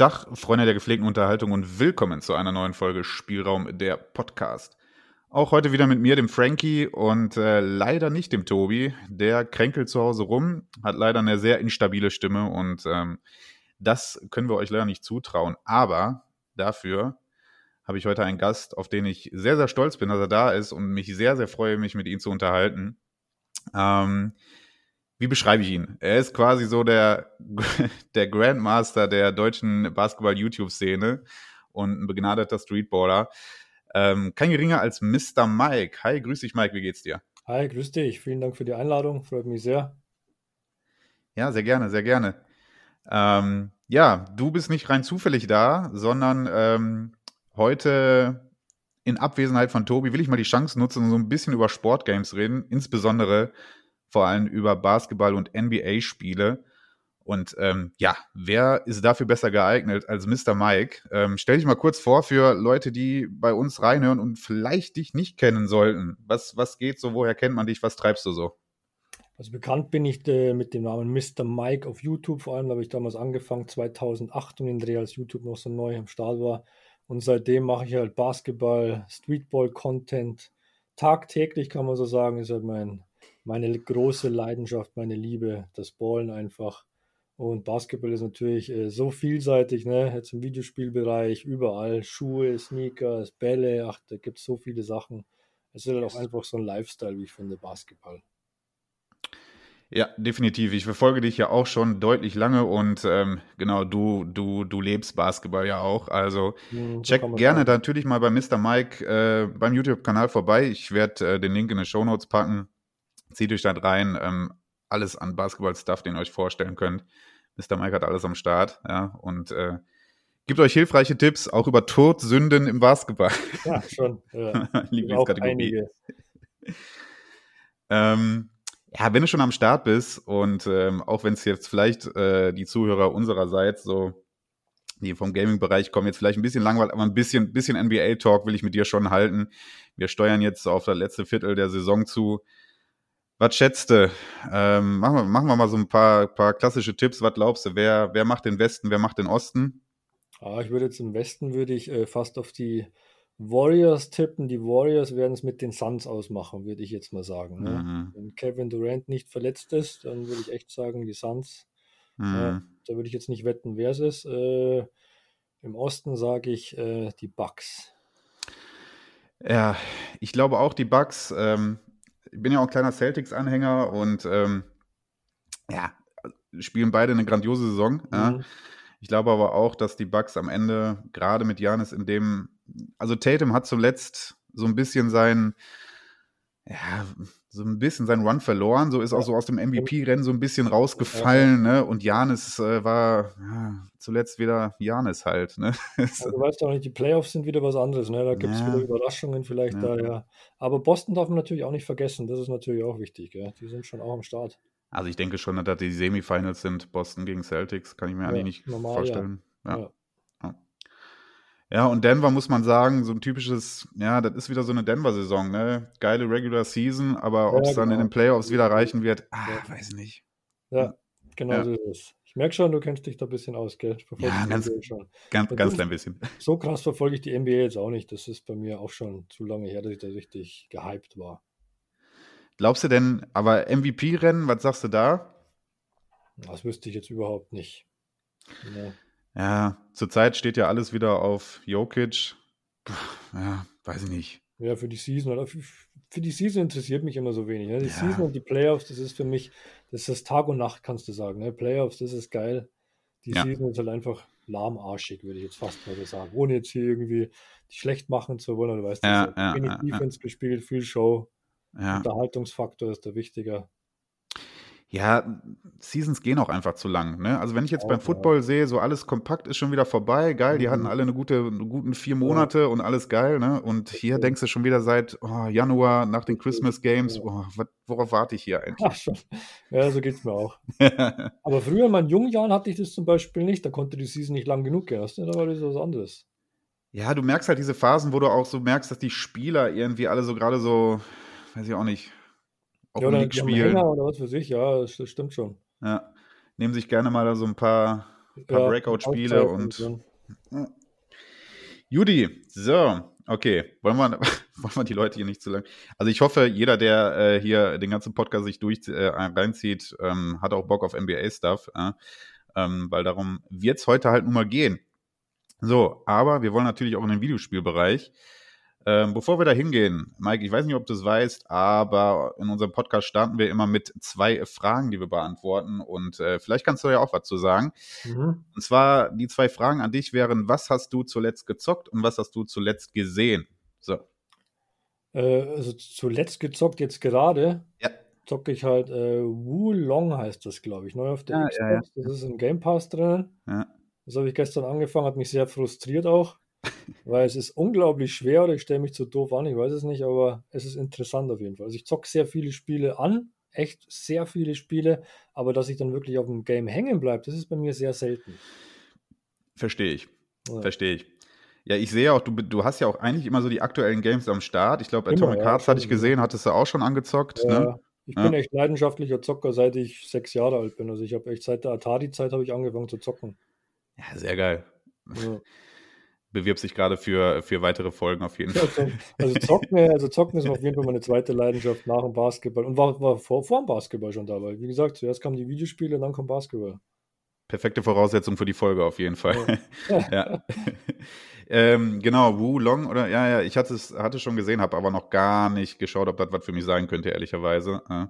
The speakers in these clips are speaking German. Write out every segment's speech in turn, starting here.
Tag, Freunde der gepflegten Unterhaltung und willkommen zu einer neuen Folge Spielraum der Podcast. Auch heute wieder mit mir, dem Frankie und äh, leider nicht dem Tobi. Der kränkelt zu Hause rum, hat leider eine sehr instabile Stimme und ähm, das können wir euch leider nicht zutrauen. Aber dafür habe ich heute einen Gast, auf den ich sehr, sehr stolz bin, dass er da ist und mich sehr, sehr freue, mich mit ihm zu unterhalten. Ähm, wie beschreibe ich ihn? Er ist quasi so der, der Grandmaster der deutschen Basketball-YouTube-Szene und ein begnadeter Streetballer. Ähm, kein geringer als Mr. Mike. Hi, grüß dich, Mike. Wie geht's dir? Hi, grüß dich. Vielen Dank für die Einladung. Freut mich sehr. Ja, sehr gerne, sehr gerne. Ähm, ja, du bist nicht rein zufällig da, sondern ähm, heute in Abwesenheit von Tobi will ich mal die Chance nutzen und so ein bisschen über Sportgames reden, insbesondere vor allem über Basketball- und NBA-Spiele. Und ähm, ja, wer ist dafür besser geeignet als Mr. Mike? Ähm, stell dich mal kurz vor für Leute, die bei uns reinhören und vielleicht dich nicht kennen sollten. Was, was geht so? Woher kennt man dich? Was treibst du so? Also bekannt bin ich äh, mit dem Namen Mr. Mike auf YouTube. Vor allem habe ich damals angefangen, 2008 und den Dreh, als YouTube noch so neu am Start war. Und seitdem mache ich halt Basketball, Streetball-Content. Tagtäglich kann man so sagen, ist halt mein, meine große Leidenschaft, meine Liebe, das Ballen einfach. Und Basketball ist natürlich äh, so vielseitig, ne? Jetzt im Videospielbereich, überall, Schuhe, Sneakers, Bälle, ach, da gibt es so viele Sachen. Es ist halt auch einfach so ein Lifestyle, wie ich finde, Basketball. Ja, definitiv. Ich verfolge dich ja auch schon deutlich lange und ähm, genau, du, du, du lebst Basketball ja auch. Also mhm, check gerne natürlich mal bei Mr. Mike äh, beim YouTube-Kanal vorbei. Ich werde äh, den Link in die Show Notes packen. Zieht euch da rein. Ähm, alles an Basketball-Stuff, den ihr euch vorstellen könnt. Mr. Mike hat alles am Start, ja, und äh, gibt euch hilfreiche Tipps, auch über Todsünden im Basketball. Ja, schon. Ja. Lieblingskategorie. ähm, ja, wenn du schon am Start bist und ähm, auch wenn es jetzt vielleicht äh, die Zuhörer unsererseits so, die vom Gaming-Bereich kommen, jetzt vielleicht ein bisschen langweilig, aber ein bisschen, bisschen NBA-Talk will ich mit dir schon halten. Wir steuern jetzt auf das letzte Viertel der Saison zu. Was schätzt du? Ähm, machen, wir, machen wir mal so ein paar, paar klassische Tipps. Was glaubst du? Wer, wer macht den Westen, wer macht den Osten? Ah, ich würde jetzt im Westen würde ich äh, fast auf die Warriors tippen. Die Warriors werden es mit den Suns ausmachen, würde ich jetzt mal sagen. Ne? Mhm. Wenn Kevin Durant nicht verletzt ist, dann würde ich echt sagen, die Suns. Mhm. Äh, da würde ich jetzt nicht wetten, wer es ist. Äh, Im Osten sage ich äh, die Bucks. Ja, ich glaube auch die Bucks. Ähm, ich bin ja auch ein kleiner Celtics-Anhänger und ähm, ja, spielen beide eine grandiose Saison. Mhm. Ja. Ich glaube aber auch, dass die Bucks am Ende, gerade mit Janis in dem, also Tatum hat zuletzt so ein bisschen sein, ja, so ein bisschen seinen Run verloren. So ist auch so aus dem MVP-Rennen so ein bisschen rausgefallen. Ne? Und Janis äh, war ja, zuletzt wieder Janis halt. Ne? also, du weißt auch nicht, die Playoffs sind wieder was anderes. Ne? Da gibt es ja. wieder Überraschungen vielleicht ja. da, ja. Aber Boston darf man natürlich auch nicht vergessen. Das ist natürlich auch wichtig. Gell? Die sind schon auch am Start. Also ich denke schon, dass die Semifinals sind. Boston gegen Celtics, kann ich mir eigentlich nicht normal, vorstellen. ja. Ja, und Denver muss man sagen, so ein typisches, ja, das ist wieder so eine Denver-Saison, ne? Geile Regular Season, aber ob es dann in genau. den Playoffs wieder reichen wird, ah, ja. weiß nicht. Ja, genau ja. so ist es. Ich merke schon, du kennst dich da ein bisschen aus, gell? ja, ganz, schon. ganz, ganz klein bisschen. So krass verfolge ich die NBA jetzt auch nicht. Das ist bei mir auch schon zu lange her, dass ich da richtig gehypt war. Glaubst du denn, aber MVP-Rennen, was sagst du da? Das wüsste ich jetzt überhaupt nicht. Ja. Ja, zurzeit steht ja alles wieder auf Jokic. Ja, weiß ich nicht. Ja, für die Season. Für die Season interessiert mich immer so wenig. Ne? Die ja. Season und die Playoffs, das ist für mich, das ist Tag und Nacht, kannst du sagen. Ne? Playoffs, das ist geil. Die ja. Season ist halt einfach lahmarschig, würde ich jetzt fast mal so sagen. Ohne jetzt hier irgendwie schlecht machen zu wollen. Du weißt, ja, ja, wenig Defense gespielt, viel Show. Unterhaltungsfaktor ist der wichtiger. Ja, Seasons gehen auch einfach zu lang. Ne? Also wenn ich jetzt beim Football sehe, so alles kompakt ist schon wieder vorbei, geil, die hatten mhm. alle eine gute, eine guten vier Monate und alles geil, ne? Und hier denkst du schon wieder seit oh, Januar nach den Christmas Games, oh, worauf warte ich hier eigentlich? ja, so geht's mir auch. Aber früher in meinen jungen Jahren hatte ich das zum Beispiel nicht, da konnte die Season nicht lang genug gehen, da war das was anderes. Ja, du merkst halt diese Phasen, wo du auch so merkst, dass die Spieler irgendwie alle so gerade so, weiß ich auch nicht, auch ja, oder League spielen. Oder was für sich, ja, das stimmt schon. Ja. Nehmen sich gerne mal so ein paar paar Ja, Breakout-Spiele und. Judy, so, okay. Wollen wir, wollen wir die Leute hier nicht zu lang. Also ich hoffe, jeder, der äh, hier den ganzen Podcast sich durch äh, reinzieht, ähm, hat auch Bock auf NBA-Stuff, äh, ähm, weil darum wird es heute halt nun mal gehen. So, aber wir wollen natürlich auch in den Videospielbereich. Ähm, bevor wir da hingehen, Mike, ich weiß nicht, ob du es weißt, aber in unserem Podcast starten wir immer mit zwei Fragen, die wir beantworten. Und äh, vielleicht kannst du ja auch was zu sagen. Mhm. Und zwar die zwei Fragen an dich wären, was hast du zuletzt gezockt und was hast du zuletzt gesehen? So. Äh, also zuletzt gezockt, jetzt gerade, Ja. zocke ich halt äh, Wulong heißt das, glaube ich, neu auf der Ja, Xbox. ja, ja. Das ist im Game Pass drin. Ja. Das habe ich gestern angefangen, hat mich sehr frustriert auch, weil es ist unglaublich schwer oder ich stelle mich zu doof an, ich weiß es nicht, aber es ist interessant auf jeden Fall. Also ich zocke sehr viele Spiele an, echt sehr viele Spiele, aber dass ich dann wirklich auf dem Game hängen bleibe, das ist bei mir sehr selten. Verstehe ich. Ja. Verstehe ich. Ja, ich sehe auch, du, du hast ja auch eigentlich immer so die aktuellen Games am Start. Ich glaube, Atomic ja, Hearts hatte ich gesehen, hattest du auch schon angezockt. Ja, Ne? ich bin echt leidenschaftlicher Zocker, seit ich sechs Jahre alt bin. Also ich habe echt seit der Atari-Zeit habe ich angefangen zu zocken. Ja, sehr geil. Ja. Bewirbst dich gerade für, für weitere Folgen auf jeden Fall. Also, also, zocken, also zocken ist auf jeden Fall meine zweite Leidenschaft nach dem Basketball und war, war vor, vor dem Basketball schon dabei. Wie gesagt, zuerst kamen die Videospiele, dann kam Basketball. Perfekte Voraussetzung für die Folge auf jeden Fall. Ja. ja. ähm, genau, Wu Long oder ja, ja, ich hatte es hatte schon gesehen, habe aber noch gar nicht geschaut, ob das was für mich sein könnte, ehrlicherweise. Äh,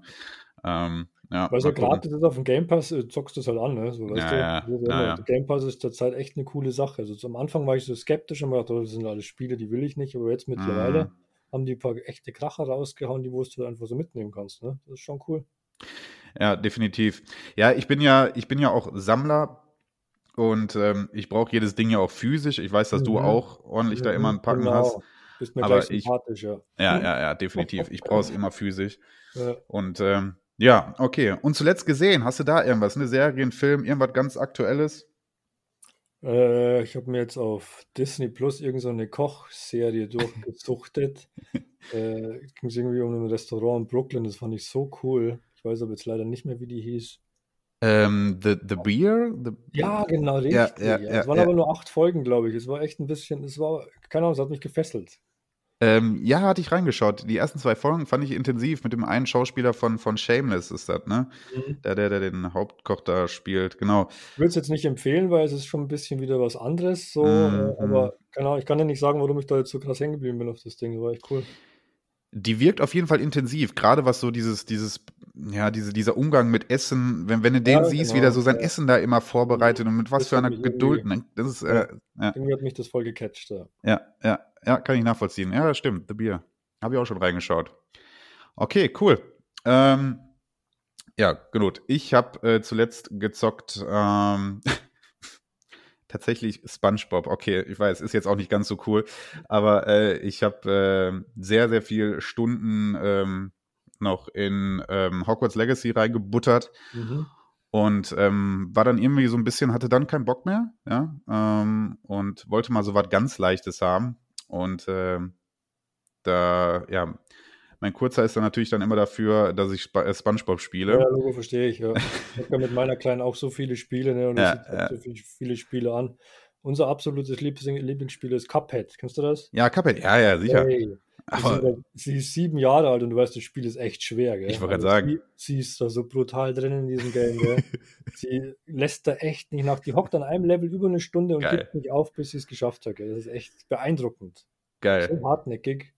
ähm, ja, Weil gucken. gratis ist auf dem Game Pass, äh, zockst du es halt an, ne? So, weißt Ja, du? ja, ja. Der Game Pass ist zurzeit echt eine coole Sache. Also am Anfang war ich so skeptisch und gedacht, oh, das sind alles Spiele, die will ich nicht, aber jetzt mittlerweile Mhm. haben die ein paar echte Kracher rausgehauen, die wo du einfach so mitnehmen kannst, ne? Das ist schon cool. Ja, definitiv. Ja, ich bin ja, ich bin ja auch Sammler und ähm, ich brauche jedes Ding ja auch physisch. Ich weiß, dass du Mhm. auch ordentlich da immer ein Packen Genau. hast. Bist mir Aber gleich ich- sympathisch, ja. Ja, ja, ja, definitiv. Ich brauche es immer physisch. Ja. Und ähm, ja, okay. Und zuletzt gesehen, hast du da irgendwas? Eine Serie, ein Film, irgendwas ganz Aktuelles? Äh, ich habe mir jetzt auf Disney Plus irgend so eine Kochserie durchgesuchtet. äh, ging es irgendwie um ein Restaurant in Brooklyn, das fand ich so cool. Ich weiß aber jetzt leider nicht mehr, wie die hieß. Ähm, the, the Beer? The, Ja, genau, richtig. Ja, ja, Ja, es waren aber nur acht Folgen, glaube ich. Es war echt ein bisschen, es war, keine Ahnung, es hat mich gefesselt. Ähm, ja, hatte ich reingeschaut. Die ersten zwei Folgen fand ich intensiv mit dem einen Schauspieler von, von Shameless ist das, ne? Der, der, der den Hauptkoch da spielt, genau. Ich würde es jetzt nicht empfehlen, weil es ist schon ein bisschen wieder was anderes, so, Mhm, äh, aber keine Ahnung, ich kann dir nicht sagen, warum ich da jetzt so krass hängen geblieben bin auf das Ding. Das war echt cool. Die wirkt auf jeden Fall intensiv, gerade was so dieses, dieses, ja, diese, dieser Umgang mit Essen, wenn, wenn du den Ja, siehst, wie genau, der so sein ja. Essen da immer vorbereitet und mit was Das für einer Geduld, ne? Das ist, äh, ja, Irgendwie hat mich das voll gecatcht. Ja. ja, ja, ja, kann ich nachvollziehen. Ja, das stimmt, The Beer. Habe ich auch schon reingeschaut. Okay, cool. Ähm, ja, gut. Ich habe äh, zuletzt gezockt, ähm, tatsächlich SpongeBob. Okay, ich weiß, ist jetzt auch nicht ganz so cool, aber äh, ich habe äh, sehr, sehr viel Stunden ähm, noch in ähm, Hogwarts Legacy reingebuttert Mhm. und ähm, war dann irgendwie so ein bisschen, hatte dann keinen Bock mehr, ja, ähm, und wollte mal so was ganz Leichtes haben. Und ähm, da, ja, mein Kurzer ist dann natürlich dann immer dafür, dass ich Sp äh, SpongeBob spiele. Ja, Logo verstehe ich. Ja. Ich habe ja mit meiner Kleinen auch so viele Spiele ne, und Ja, ich sitze ja. so viel, viele Spiele an. Unser absolutes Lieblings Lieblingsspiel ist Cuphead. Kennst du das? Ja, Cuphead, ja, ja, sicher. Hey, Aber- sie, sind, sie ist sieben Jahre alt und du weißt, das Spiel ist echt schwer. Gell? Ich wollte Also gerade sagen. Sie, sie ist da so brutal drin in diesem Game. Gell? sie lässt da echt nicht nach. Die hockt an einem Level über eine Stunde und Geil. gibt nicht auf, bis sie es geschafft hat. Gell? Das ist echt beeindruckend. Geil. So hartnäckig.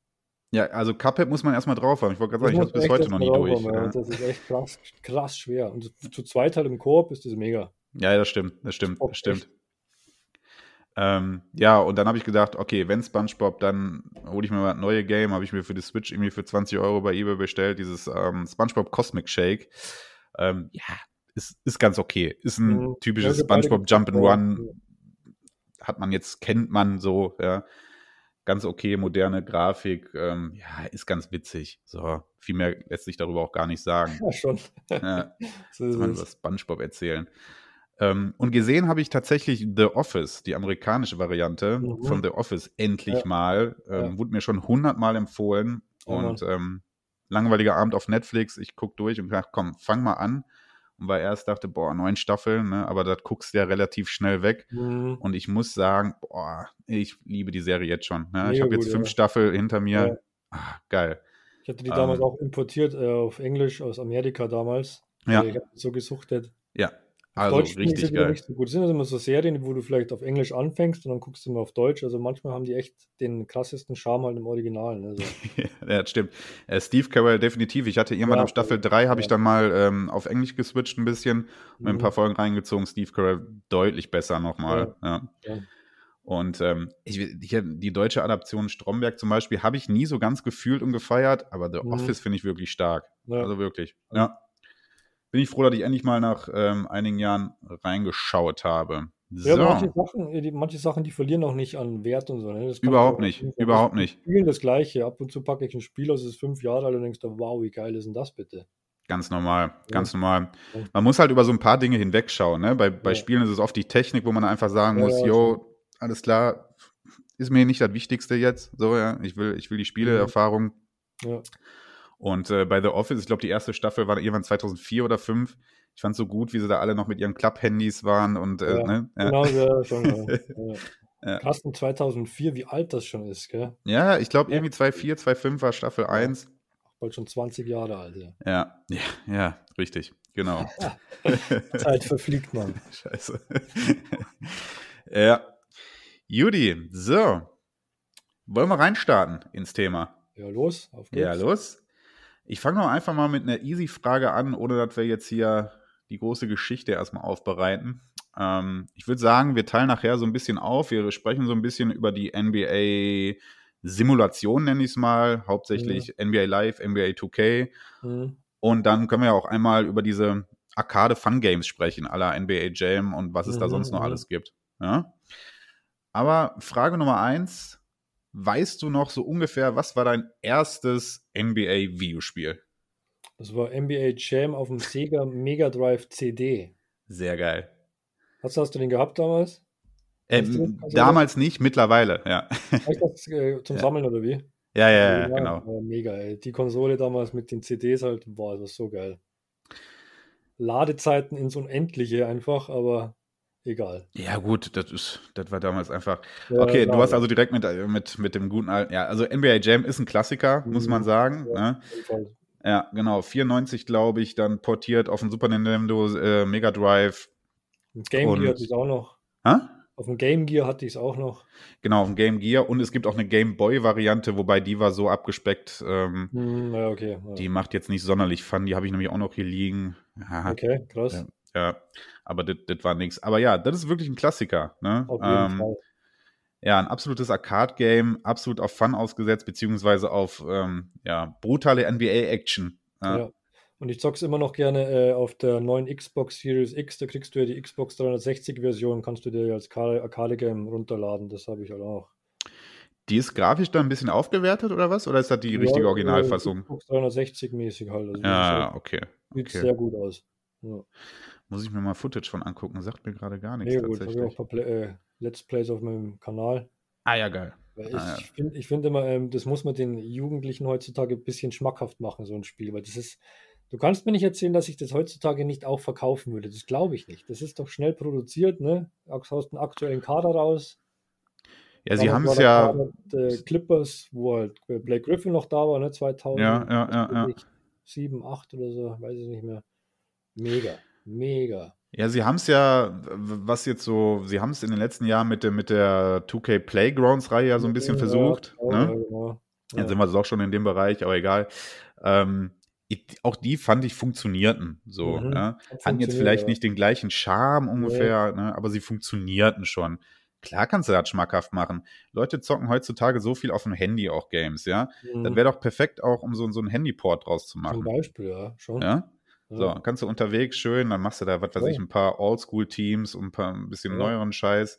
Ja, also Cuphead muss man erstmal drauf haben. Ich wollte gerade sagen, ich habe es bis heute noch nie durch. haben, ja. Das ist echt krass, krass schwer. Und zu zweit halt im Koop ist das mega. ja, das stimmt, das stimmt, das stimmt. Ähm, ja, und dann habe ich gedacht, okay, wenn SpongeBob, dann hole ich mir mal ein neue Game, habe ich mir für die Switch irgendwie für 20 Euro bei eBay bestellt, dieses ähm, SpongeBob Cosmic Shake. Ähm, ja, ist, ist ganz okay. Ist ein Mhm. typisches Ja, SpongeBob Jump'n'Run. Hat man jetzt, kennt man so, ja. Ganz okay, moderne Grafik. Ähm, ja, ist ganz witzig. So, viel mehr lässt sich darüber auch gar nicht sagen. Ja, schon. Ja. So ist man über SpongeBob erzählen. Ähm, und gesehen habe ich tatsächlich The Office, die amerikanische Variante Mhm. von The Office, endlich Ja. mal. Ähm, Ja. Wurde mir schon hundertmal empfohlen. Und ähm, langweiliger Abend auf Netflix, ich gucke durch und dachte, komm, fang mal an. War erst dachte, boah, neun Staffeln, ne? aber das guckst du ja relativ schnell weg. Mhm. Und ich muss sagen, boah, ich liebe die Serie jetzt schon. Ne? Ich habe jetzt fünf ja. Staffeln hinter mir. Ja. Ah, geil. Ich hatte die damals Ähm. auch importiert äh, auf Englisch aus Amerika damals. Ja. Äh, Ich habe so gesuchtet. Ja, also Deutsch richtig geil. nicht so gut. Es sind also immer so Serien, wo du vielleicht auf Englisch anfängst und dann guckst du mal auf Deutsch. Also manchmal haben die echt den krassesten Charme halt im Original. Ne? So. ja, das stimmt. Äh, Steve Carell definitiv. Ich hatte irgendwann Ja, ab Staffel voll. 3 habe ich Ja. dann mal ähm, auf Englisch geswitcht ein bisschen und mir ein Mhm. paar Folgen reingezogen. Steve Carell deutlich besser nochmal. Ja. Ja. Und ähm, ich, hier, die deutsche Adaption Stromberg zum Beispiel habe ich nie so ganz gefühlt und gefeiert, aber The Mhm. Office finde ich wirklich stark. Ja. Also wirklich. Ja. Bin ich froh, dass ich endlich mal nach ähm, einigen Jahren reingeschaut habe. Ja, So. manche Sachen, äh, die, manche Sachen, die verlieren auch nicht an Wert und so. Ne? Überhaupt nicht, empfehlen. überhaupt nicht. Spielen das Gleiche. Ab und zu packe ich ein Spiel aus, es ist fünf Jahre alt und denkst wow, wie geil ist denn das bitte? Ganz normal, ganz normal. Ja. Man muss halt über so ein paar Dinge hinwegschauen. Ne? Bei, bei Ja. Spielen ist es oft die Technik, wo man einfach sagen Ja, muss, ja, yo, alles klar, ist mir nicht das Wichtigste jetzt. So, ja, ich will, ich will die Spieleerfahrung. Ja. Und äh, bei The Office, ich glaube, die erste Staffel war irgendwann 2004 oder 2005. Ich fand so gut, wie sie da alle noch mit ihren Klapp-Handys waren und äh, Ja, ne? ja. Genau, ja, schon. Ja. Ja. Und 2004, wie alt das schon ist, gell? ja, ich glaube, irgendwie 2004, 2005 war Staffel 1. Bald schon 20 Jahre alt. Ja. Ja, ja, ja, richtig, genau. Zeit verfliegt man. Scheiße. ja. Judy, so. Wollen wir reinstarten ins Thema? Ja, los, auf geht's. Ja, los. Ich fange doch einfach mal mit einer Easy-Frage an, ohne dass wir jetzt hier die große Geschichte erstmal aufbereiten. Ähm, ich würde sagen, wir teilen nachher so ein bisschen auf. Wir sprechen so ein bisschen über die NBA-Simulation, nenne ich es mal. Hauptsächlich NBA Live, NBA 2K. Mhm. Und dann können wir ja auch einmal über diese Arcade-Fun-Games sprechen, aller NBA Jam und was es da Mhm, sonst noch mhm. alles gibt. Ja? Aber Frage Nummer eins: Weißt du noch so ungefähr, was war dein erstes NBA-Videospiel? Das war NBA Jam auf dem Sega Mega Drive CD. Sehr geil. Hast, hast du den gehabt damals? Ähm? Also damals nicht, mittlerweile, ja. Echt das äh, zum Ja. Sammeln oder wie? Ja, ja, ja, genau. Mega, ey. Die Konsole damals mit den CDs halt, boah, das war so geil. Ladezeiten ins Unendliche einfach, aber egal. Ja, gut, das ist, das war damals einfach. Ja, Okay, genau, du hast ja. also direkt mit, äh, mit, mit dem guten alten, ja, also NBA Jam ist ein Klassiker, muss Mhm. man sagen. Ja. Ne? Ja, genau. 94, glaube ich, dann portiert auf den Super Nintendo, äh, Mega Drive. Game Und- Gear hatte ich es auch noch. Hä? Auf dem Game Gear hatte ich es auch noch. Genau, auf dem Game Gear. Und es gibt auch eine Game Boy-Variante, wobei die war so abgespeckt. Ähm, Hm, ja, okay. Ja. Die macht jetzt nicht sonderlich Fun. Die habe ich nämlich auch noch hier liegen. Ja, Okay, krass. Ja. aber das war nichts. Aber ja, das ist wirklich ein Klassiker. Ne? Auf jeden Ähm, Fall. Ja, ein absolutes Arcade-Game, absolut auf Fun ausgesetzt, beziehungsweise auf ähm, ja, brutale NBA-Action. Ja. Ja. Und ich zock's immer noch gerne äh, auf der neuen Xbox Series X. Da kriegst du ja die Xbox 360-Version, kannst du dir ja als Arcade-Game runterladen. Das habe ich halt auch. Die ist grafisch dann ein bisschen aufgewertet oder was? Oder ist das die Ja, richtige äh, Originalfassung? Xbox 360-mäßig halt. Also Ja, das okay. sieht okay. sehr gut aus. Ja. Muss ich mir mal Footage von angucken. Sagt mir gerade gar nichts Mega gut. Habe ich auch tatsächlich. ein paar äh, Let's Plays auf meinem Kanal. Ah ja, geil. Weil ich Ah, ja. finde find immer, ähm, das muss man den Jugendlichen heutzutage ein bisschen schmackhaft machen, so ein Spiel. Weil das ist, du kannst mir nicht erzählen, dass ich das heutzutage nicht auch verkaufen würde. Das glaube ich nicht. Das ist doch schnell produziert, ne? Du haust einen aktuellen Kader raus. Ja, sie haben es ja. Mit, äh, Clippers, wo halt äh, Blake Griffin noch da war, ne? 2000. Ja, ja, ja, ja. 7, 8 oder so, weiß ich nicht mehr. Mega, mega. Ja, sie haben es ja, was jetzt so, sie haben es in den letzten Jahren mit der, mit der 2K Playgrounds-Reihe ja so ein bisschen Ja, versucht. Ja, ne? ja, genau. Jetzt sind wir auch schon in dem Bereich, aber egal. Ähm, ich, auch die fand ich funktionierten so. Mhm. Hat Hatten jetzt vielleicht nicht den gleichen Charme ungefähr, ne? aber sie funktionierten schon. Klar kannst du das schmackhaft machen. Leute zocken heutzutage so viel auf dem Handy auch Games, ja. Das Mhm. wäre doch perfekt auch, um so, so einen Handyport draus zu Zum machen. Beispiel, ja, schon. Ja? So, kannst du unterwegs schön, dann machst du da, was weiß Ja. ich, ein paar Oldschool-Teams und ein paar ein bisschen Ja. neueren Scheiß.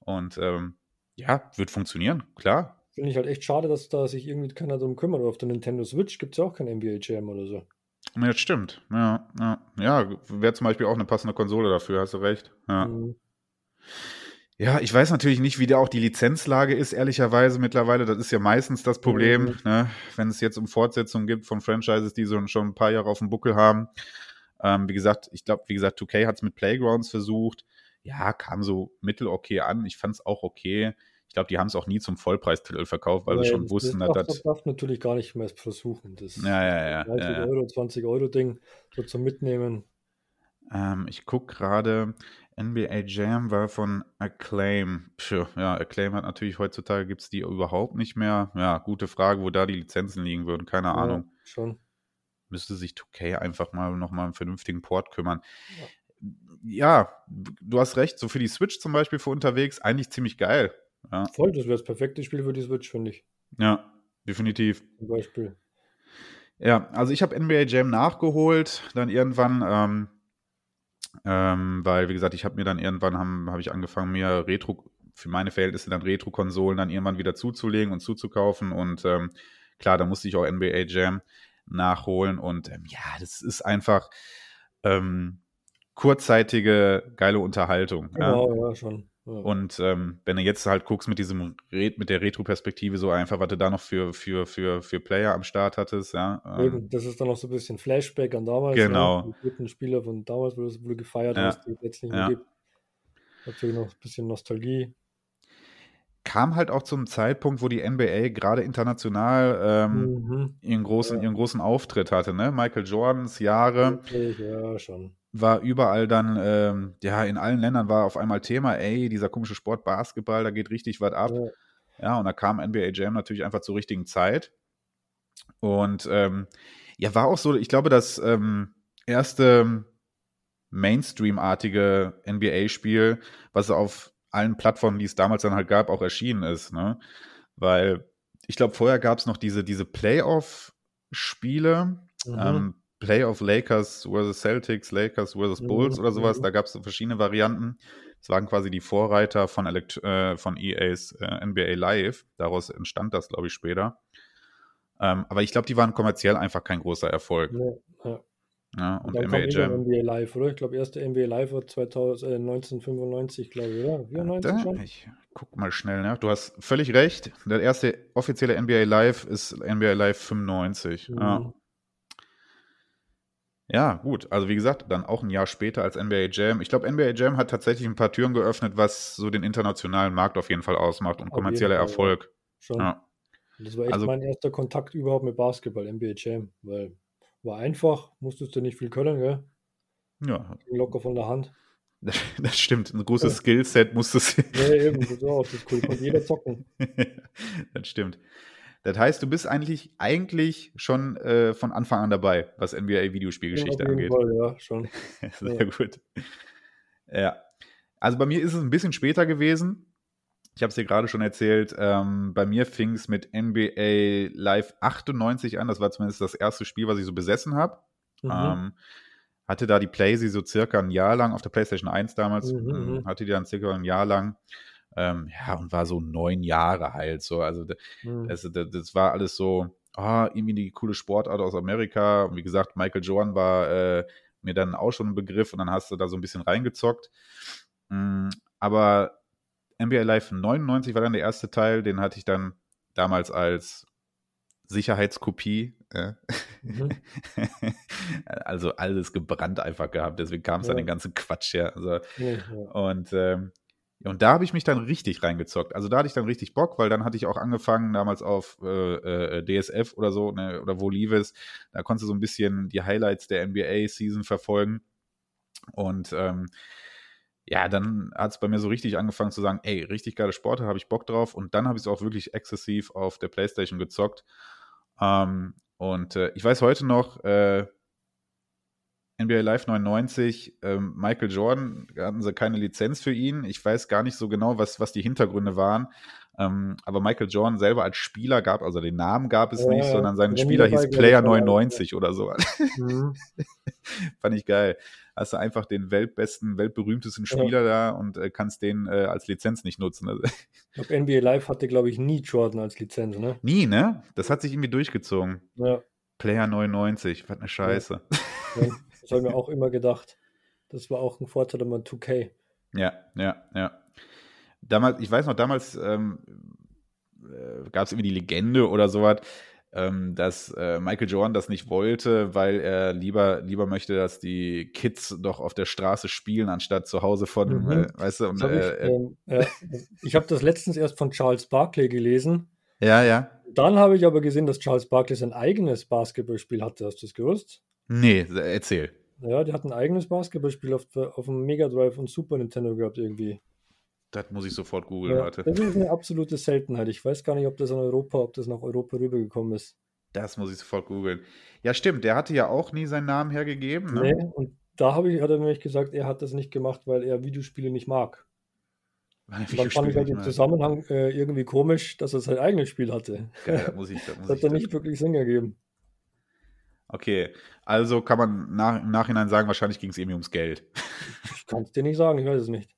Und ähm, ja, wird funktionieren, klar. Finde ich halt echt schade, dass da sich irgendwie keiner drum kümmert. Auf der Nintendo Switch gibt es ja auch kein NBA Jam oder so. Ja, das stimmt. Ja, ja. ja wäre zum Beispiel auch eine passende Konsole dafür, hast du recht. Ja. Mhm. Ja, ich weiß natürlich nicht, wie da auch die Lizenzlage ist, ehrlicherweise mittlerweile. Das ist ja meistens das Problem, Mhm. ne? wenn es jetzt um Fortsetzungen gibt von Franchises, die so schon ein paar Jahre auf dem Buckel haben. Ähm, wie gesagt, ich glaube, wie gesagt, 2K hat es mit Playgrounds versucht. Ja, kam so mittel-okay an. Ich fand es auch okay. Ich glaube, die haben es auch nie zum Vollpreistitel verkauft, weil Nee, sie schon das- wussten, das dass das. das darf natürlich gar nicht mehr versuchen. Das Ja, ja, ja. 30 ja, ja. Euro, 20 Euro Ding so zum Mitnehmen. Ähm, ich gucke gerade, NBA Jam war von Acclaim. Pschuh, ja, Acclaim hat natürlich heutzutage gibt es die überhaupt nicht mehr. Ja, gute Frage, wo da die Lizenzen liegen würden. Keine Ja, Ahnung. schon. Müsste sich 2K einfach mal nochmal einen vernünftigen Port kümmern. Ja, du hast recht, so für die Switch zum Beispiel für unterwegs, eigentlich ziemlich geil. Ja, Voll, das wäre das perfekte Spiel für die Switch, finde ich. ja definitiv. Zum Beispiel. Ja, also ich habe NBA Jam nachgeholt, dann irgendwann, ähm, ähm, weil, wie gesagt, ich habe mir dann irgendwann, habe hab ich angefangen, mir Retro, für meine Verhältnisse dann Retro-Konsolen dann irgendwann wieder zuzulegen und zuzukaufen und ähm, klar, da musste ich auch NBA Jam nachholen und ähm, ja, das ist einfach ähm, kurzzeitige, geile Unterhaltung. Ja? Genau, ja, schon. Ja. Und ähm, wenn du jetzt halt guckst mit diesem Red, mit der Retro-Perspektive so einfach, was du da noch für, für, für, für Player am Start hattest, ja. Ähm, Eben, das ist dann noch so ein bisschen Flashback an damals. Genau. Ja, die guten Spieler von damals, wo du, wo du gefeiert Ja. hast, die es jetzt nicht mehr Ja. gibt. Natürlich noch ein bisschen Nostalgie. kam halt auch zum Zeitpunkt, wo die NBA gerade international ähm, Mhm. ihren, großen, Ja. ihren großen Auftritt hatte. Ne? Michael Jordans Jahre Ja, schon. War überall dann, ähm, ja, in allen Ländern war auf einmal Thema, ey, dieser komische Sport Basketball, da geht richtig was ab. Ja. Ja, und da kam NBA Jam natürlich einfach zur richtigen Zeit. Und ähm, ja, war auch so, ich glaube, das ähm, erste Mainstream-artige NBA-Spiel, was auf allen Plattformen, die es damals dann halt gab, auch erschienen ist. Ne? Weil ich glaube, vorher gab es noch diese, diese Playoff-Spiele, Mhm. ähm, Playoff Lakers versus Celtics, Lakers versus Bulls Mhm, oder sowas. mhm. Da gab es so verschiedene Varianten. Das waren quasi die Vorreiter von, Elekt äh, von EAs äh, NBA Live. Daraus entstand das, glaube ich, später. Ähm, aber ich glaube, die waren kommerziell einfach kein großer Erfolg. Ja, ja. Ja, und dann NBA kam irgendwann Jam. NBA Live, oder? Ich glaube, erste NBA Live war 2000, äh, 1995, glaube ich, oder? 94 Da, schon? ich guck mal schnell, ne? Du hast völlig recht. Der erste offizielle NBA Live ist NBA Live 95. Ja. Mhm. Ja, gut. Also wie gesagt, dann auch ein Jahr später als NBA Jam. Ich glaube, NBA Jam hat tatsächlich ein paar Türen geöffnet, was so den internationalen Markt auf jeden Fall ausmacht und Auf kommerzieller Fall, ja. Erfolg. Schon. Ja. Das war echt Also- mein erster Kontakt überhaupt mit Basketball, NBA Jam, weil war einfach, musstest du nicht viel können, gell? ja, locker von der Hand. das, das stimmt. Ein großes Ja. Skillset musstest du. Ja, eben, das auch das ist cool. Konnte jeder zocken. das stimmt. Das heißt, du bist eigentlich, eigentlich schon äh, von Anfang an dabei, was NBA-Videospielgeschichte jeden angeht. Fall, ja, schon. Sehr Ja. gut. Ja. Also bei mir ist es ein bisschen später gewesen. Ich habe es dir gerade schon erzählt. Ähm, bei mir fing es mit NBA Live 98 an. Das war zumindest das erste Spiel, was ich so besessen habe. Mhm. Ähm, hatte da die Playsee so circa ein Jahr lang auf der PlayStation 1 damals. Mhm, ähm, mhm. hatte die dann circa ein Jahr lang. Ähm, ja, und war so neun Jahre halt. So. Also Mhm. das, das, das war alles so, ah, irgendwie die coole Sportart aus Amerika. Und wie gesagt, Michael Jordan war äh, mir dann auch schon ein Begriff und dann hast du da so ein bisschen reingezockt. Mm, aber NBA Live 99 war dann der erste Teil, den hatte ich dann damals als Sicherheitskopie. Äh, Mhm. also alles gebrannt einfach gehabt, deswegen kam es an Ja. den ganzen Quatsch her. Also, Nee, ja. und, ähm, und da habe ich mich dann richtig reingezockt. Also da hatte ich dann richtig Bock, weil dann hatte ich auch angefangen, damals auf äh, äh, DSF oder so, ne, oder wo lief es, da konntest du so ein bisschen die Highlights der NBA-Season verfolgen. Und ähm, ja, dann hat es bei mir so richtig angefangen zu sagen, ey, richtig geile Sporte, habe ich Bock drauf. Und dann habe ich es auch wirklich exzessiv auf der Playstation gezockt. Ähm, und äh, ich weiß heute noch, äh, NBA Live 99, ähm, Michael Jordan, da hatten sie keine Lizenz für ihn. Ich weiß gar nicht so genau, was, was die Hintergründe waren. Ähm, aber Michael Jordan selber als Spieler gab, also den Namen gab es Ja, nicht, ja. sondern sein Spieler hieß Player aber- 99 oder so. Mhm. Fand ich geil. Hast du einfach den weltbesten, weltberühmtesten Ja. Spieler da und äh, kannst den äh, als Lizenz nicht nutzen. Also, Ich glaube, NBA Live hatte, glaube ich, nie Jordan als Lizenz, ne? nie, ne? Das hat sich irgendwie durchgezogen. Ja, Player 99, was eine Scheiße. ja. Das habe ich mir auch immer gedacht. Das war auch ein Vorteil an 2K. Ja, ja, ja. Damals, ich weiß noch, damals ähm, äh, gab es irgendwie die Legende oder sowas. ähm, dass äh, Michael Jordan das nicht wollte, weil er lieber, lieber möchte, dass die Kids doch auf der Straße spielen, anstatt zu Hause von, mhm. äh, weißt du, und, hab äh, ich ähm, äh, ich habe das letztens erst von Charles Barkley gelesen. Ja, ja. Dann habe ich aber gesehen, dass Charles Barkley sein eigenes Basketballspiel hatte. Hast du das gewusst? Nee, erzähl. Ja, der hat ein eigenes Basketballspiel auf, auf dem Mega Drive und Super Nintendo gehabt irgendwie. Das muss ich sofort googeln, ja, Das ist eine absolute Seltenheit. Ich weiß gar nicht, ob das in Europa, ob das nach Europa rübergekommen ist. Das muss ich sofort googeln. Ja, stimmt, der hatte ja auch nie seinen Namen hergegeben. Ne? Nee, und da habe ich, hat er nämlich gesagt, er hat das nicht gemacht, weil er Videospiele nicht mag. Weil fand ich halt den Zusammenhang äh, irgendwie komisch, dass er sein eigenes Spiel hatte. Geil, da muss ich, da muss das hat dann nicht wirklich Sinn ergeben. Okay, also kann man nach, im Nachhinein sagen, wahrscheinlich ging es irgendwie ums Geld. Ich kann es dir nicht sagen, ich weiß es nicht.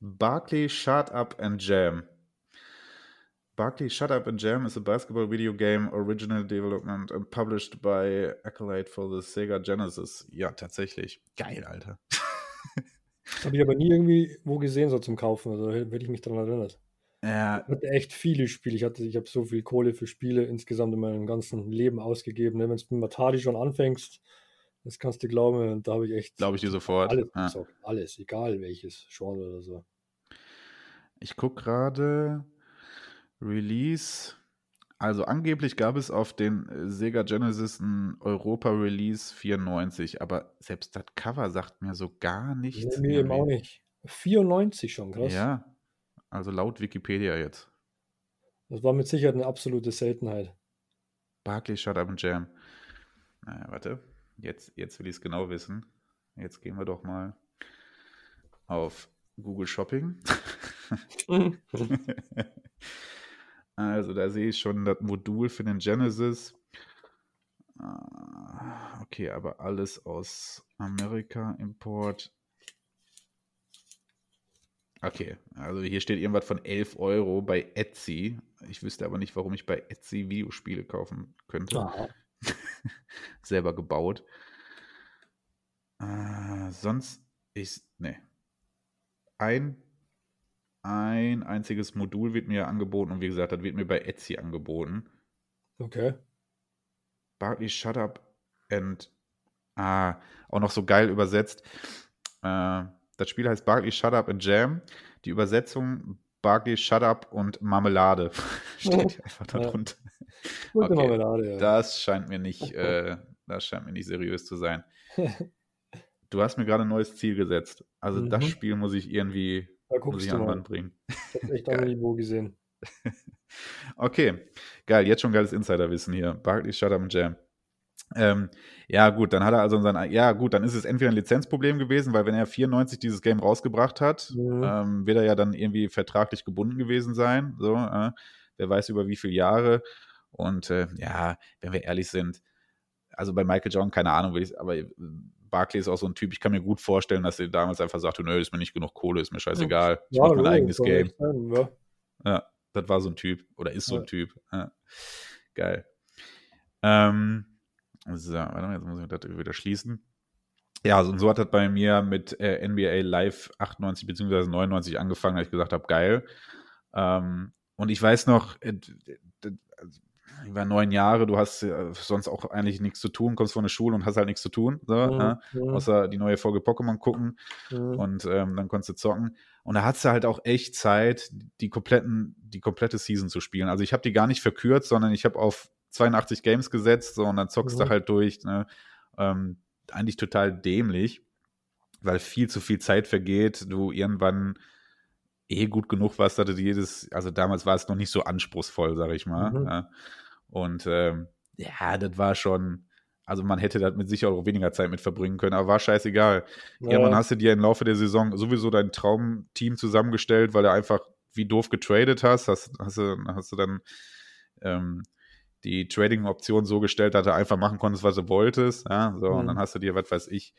Barkley Shut Up and Jam. Barkley Shut Up and Jam is a basketball video game original development and published by Accolade for the Sega Genesis. Ja, tatsächlich. Geil, Alter. Habe ich aber nie irgendwie wo gesehen, so zum Kaufen. Also hätte ich mich daran erinnert. Ja. Ich hatte echt viele Spiele. Ich, ich habe so viel Kohle für Spiele insgesamt in meinem ganzen Leben ausgegeben. Ne? Wenn du mit Atari schon anfängst, das kannst du glauben, da habe ich echt. Glaube ich dir sofort. Alles, ja. alles, egal welches Genre oder so. Ich gucke gerade Release. Also angeblich gab es auf den äh, Sega Genesis ein Europa Release 94, aber selbst das Cover sagt mir so gar nichts. Nee, mir eben auch nicht. 94 schon, krass. Ja, also laut Wikipedia jetzt. Das war mit Sicherheit eine absolute Seltenheit. Barclay Shut Up and Jam. Naja, warte. Jetzt, jetzt will ich es genau wissen. Jetzt gehen wir doch mal auf Google Shopping. also da sehe ich schon das Modul für den Genesis. Ah, okay, aber alles aus Amerika, Import. Okay, also hier steht irgendwas von 11 Euro bei Etsy. Ich wüsste aber nicht, warum ich bei Etsy Videospiele kaufen könnte. Selber gebaut. Äh, sonst ist, ne. Ein ein einziges Modul wird mir angeboten und wie gesagt, das wird mir bei Etsy angeboten. Okay. Bartley Shut Up and ah, auch noch so geil übersetzt. Äh, das Spiel heißt Bartley Shut Up and Jam. Die Übersetzung Bartley Shut Up und Marmelade steht einfach darunter. Ja. Okay. Marmelade, ja. Das scheint mir nicht, äh, das scheint mir nicht seriös zu sein. Du hast mir gerade ein neues Ziel gesetzt. Also mhm. das Spiel muss ich irgendwie da guckst du mal. bringen. Ich habe echt ein Niveau gesehen. okay, geil. Jetzt schon geiles Insiderwissen hier. Barkley, Shut Up and Jam. Ähm, ja, gut, dann hat er also sein, ja, gut, dann ist es entweder ein Lizenzproblem gewesen, weil wenn er 94 dieses Game rausgebracht hat, mhm. ähm, wird er ja dann irgendwie vertraglich gebunden gewesen sein. So, äh, wer weiß über wie viele Jahre. Und äh, ja, wenn wir ehrlich sind, also bei Michael Jordan, keine Ahnung, aber Barkley ist auch so ein Typ, ich kann mir gut vorstellen, dass er damals einfach sagte, nö, ist mir nicht genug Kohle, ist mir scheißegal, ich ja, mache mein eigenes Game. Sein, ja. ja. das war so ein Typ oder ist so ein Typ. Ja. Geil. Ähm, so, warte mal, jetzt muss ich das wieder schließen. Ja, und so hat das bei mir mit äh, NBA Live 98 bzw. 99 angefangen, als ich gesagt habe, geil. Ähm, und ich weiß noch, äh, über neun Jahre, du hast äh, sonst auch eigentlich nichts zu tun, kommst von der Schule und hast halt nichts zu tun, so, mhm. ja, außer die neue Folge Pokémon gucken mhm. und ähm, dann konntest du zocken. Und da hast du halt auch echt Zeit, die kompletten, die komplette Season zu spielen. Also ich habe die gar nicht verkürzt, sondern ich habe auf 82 Games gesetzt, so und dann zockst mhm. du halt durch. Ne? Ähm, eigentlich total dämlich, weil viel zu viel Zeit vergeht, du irgendwann eh gut genug warst, dass du jedes, also damals war es noch nicht so anspruchsvoll, sag ich mal. Mhm. Ja. Und ähm, ja, das war schon, also man hätte das mit Sicherheit auch weniger Zeit mit verbringen können, aber war scheißegal. Ja. Irgendwann hast du dir im Laufe der Saison sowieso dein Traumteam zusammengestellt, weil du einfach wie doof getradet hast. Hast, hast, du, hast du dann ähm, die Trading-Option so gestellt, du einfach machen konntest, was du wolltest. Ja, so, mhm. und dann hast du dir, was weiß ich,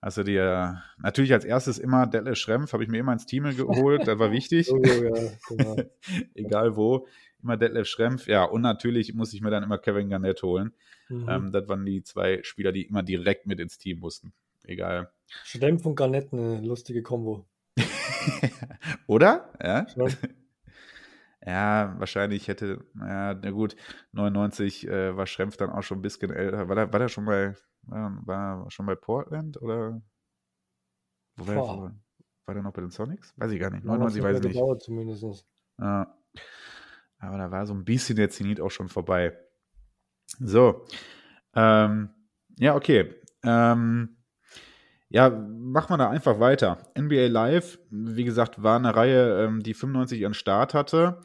hast du dir natürlich als erstes immer Delle Schrempf, habe ich mir immer ins Team geholt, das war wichtig. Oh, ja, genau. Egal wo immer Detlef Schrempf, ja, und natürlich muss ich mir dann immer Kevin Garnett holen. Mhm. Ähm, das waren die zwei Spieler, die immer direkt mit ins Team mussten. Egal. Schrempf und Garnett, eine lustige Kombo. Oder? Ja. Ja, wahrscheinlich hätte, ja, na gut, 99 äh, war Schrempf dann auch schon ein bisschen älter. War der, war der schon bei, war, war schon bei Portland oder? Wo war, war, war der noch bei den Sonics? Weiß ich gar nicht. 99 weiß ich nicht. Gedauert zumindest. Ja. Aber da war so ein bisschen der Zenit auch schon vorbei. So. Ähm, ja, okay. Ähm, ja, machen wir da einfach weiter. NBA Live, wie gesagt, war eine Reihe, ähm, die 95 ihren Start hatte.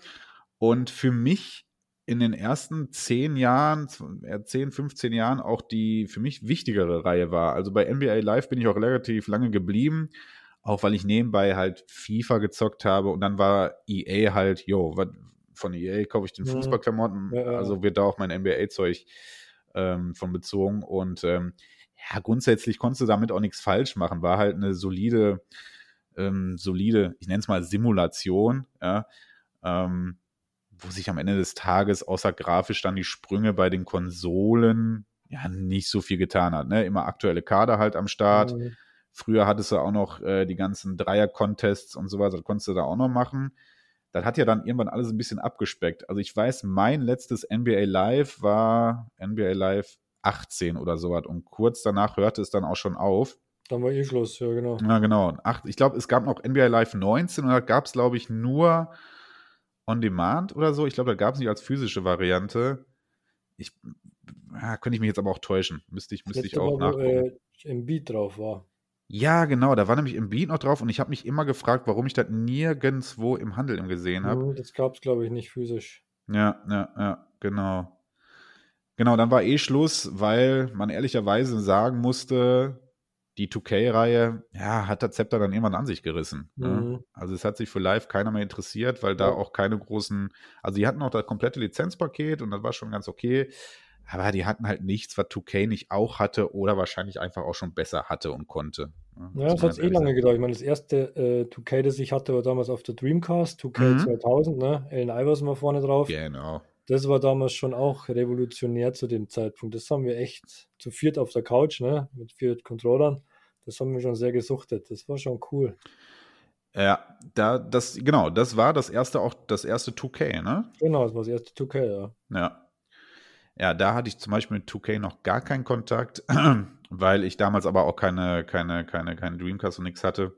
Und für mich in den ersten zehn Jahren, 10, 15 Jahren auch die für mich wichtigere Reihe war. Also bei NBA Live bin ich auch relativ lange geblieben, auch weil ich nebenbei halt FIFA gezockt habe und dann war EA halt, yo, von EA kaufe ich den mhm. Fußballklamotten, also wird da auch mein NBA-Zeug ähm, von bezogen und ähm, ja, grundsätzlich konntest du damit auch nichts falsch machen. War halt eine solide, ähm, solide, ich nenne es mal Simulation, ja, ähm, wo sich am Ende des Tages außer grafisch dann die Sprünge bei den Konsolen ja nicht so viel getan hat. Ne? Immer aktuelle Kader halt am Start. Mhm. Früher hattest du auch noch äh, die ganzen Dreier-Contests und so weiter, das konntest du da auch noch machen. Das hat ja dann irgendwann alles ein bisschen abgespeckt. Also ich weiß, mein letztes NBA Live war NBA Live 18 oder sowas. Und kurz danach hörte es dann auch schon auf. Dann war eh Schluss, ja, genau. Ja, genau. Ach, ich glaube, es gab noch NBA Live 19 und da gab es, glaube ich, nur On Demand oder so. Ich glaube, da gab es nicht als physische Variante. Ich, ja, könnte ich mich jetzt aber auch täuschen. Müsste ich, müsste ich auch nachgucken. Wo, äh, im Beat drauf war. Ja, genau, da war nämlich im Beat noch drauf und ich habe mich immer gefragt, warum ich das nirgendwo im Handel gesehen habe. Das gab es, glaube ich, nicht physisch. Ja, ja, ja, genau. Genau, dann war eh Schluss, weil man ehrlicherweise sagen musste, die 2K-Reihe, ja, hat der Zepter dann irgendwann an sich gerissen. Ne? Mhm. Ne? Also es hat sich für Live keiner mehr interessiert, weil da auch keine großen, also die hatten auch das komplette Lizenzpaket und das war schon ganz okay, aber die hatten halt nichts, was 2K nicht auch hatte oder wahrscheinlich einfach auch schon besser hatte und konnte. Ne? Ja, das hat eh lange gedauert. Ich meine, das erste äh, 2K, das ich hatte, war damals auf der Dreamcast, 2K mhm. 2000, ne? Allen Iverson war vorne drauf. Genau das war damals schon auch revolutionär zu dem Zeitpunkt. Das haben wir echt zu viert auf der Couch, ne, mit vier Controllern. Das haben wir schon sehr gesuchtet. Das war schon cool. Ja, da, das, genau, das war das erste, auch das erste 2K, ne? Genau, das war das erste 2K, ja. Ja. Ja, da hatte ich zum Beispiel mit 2K noch gar keinen Kontakt, weil ich damals aber auch keine, keine, keine, keine Dreamcast und nichts hatte.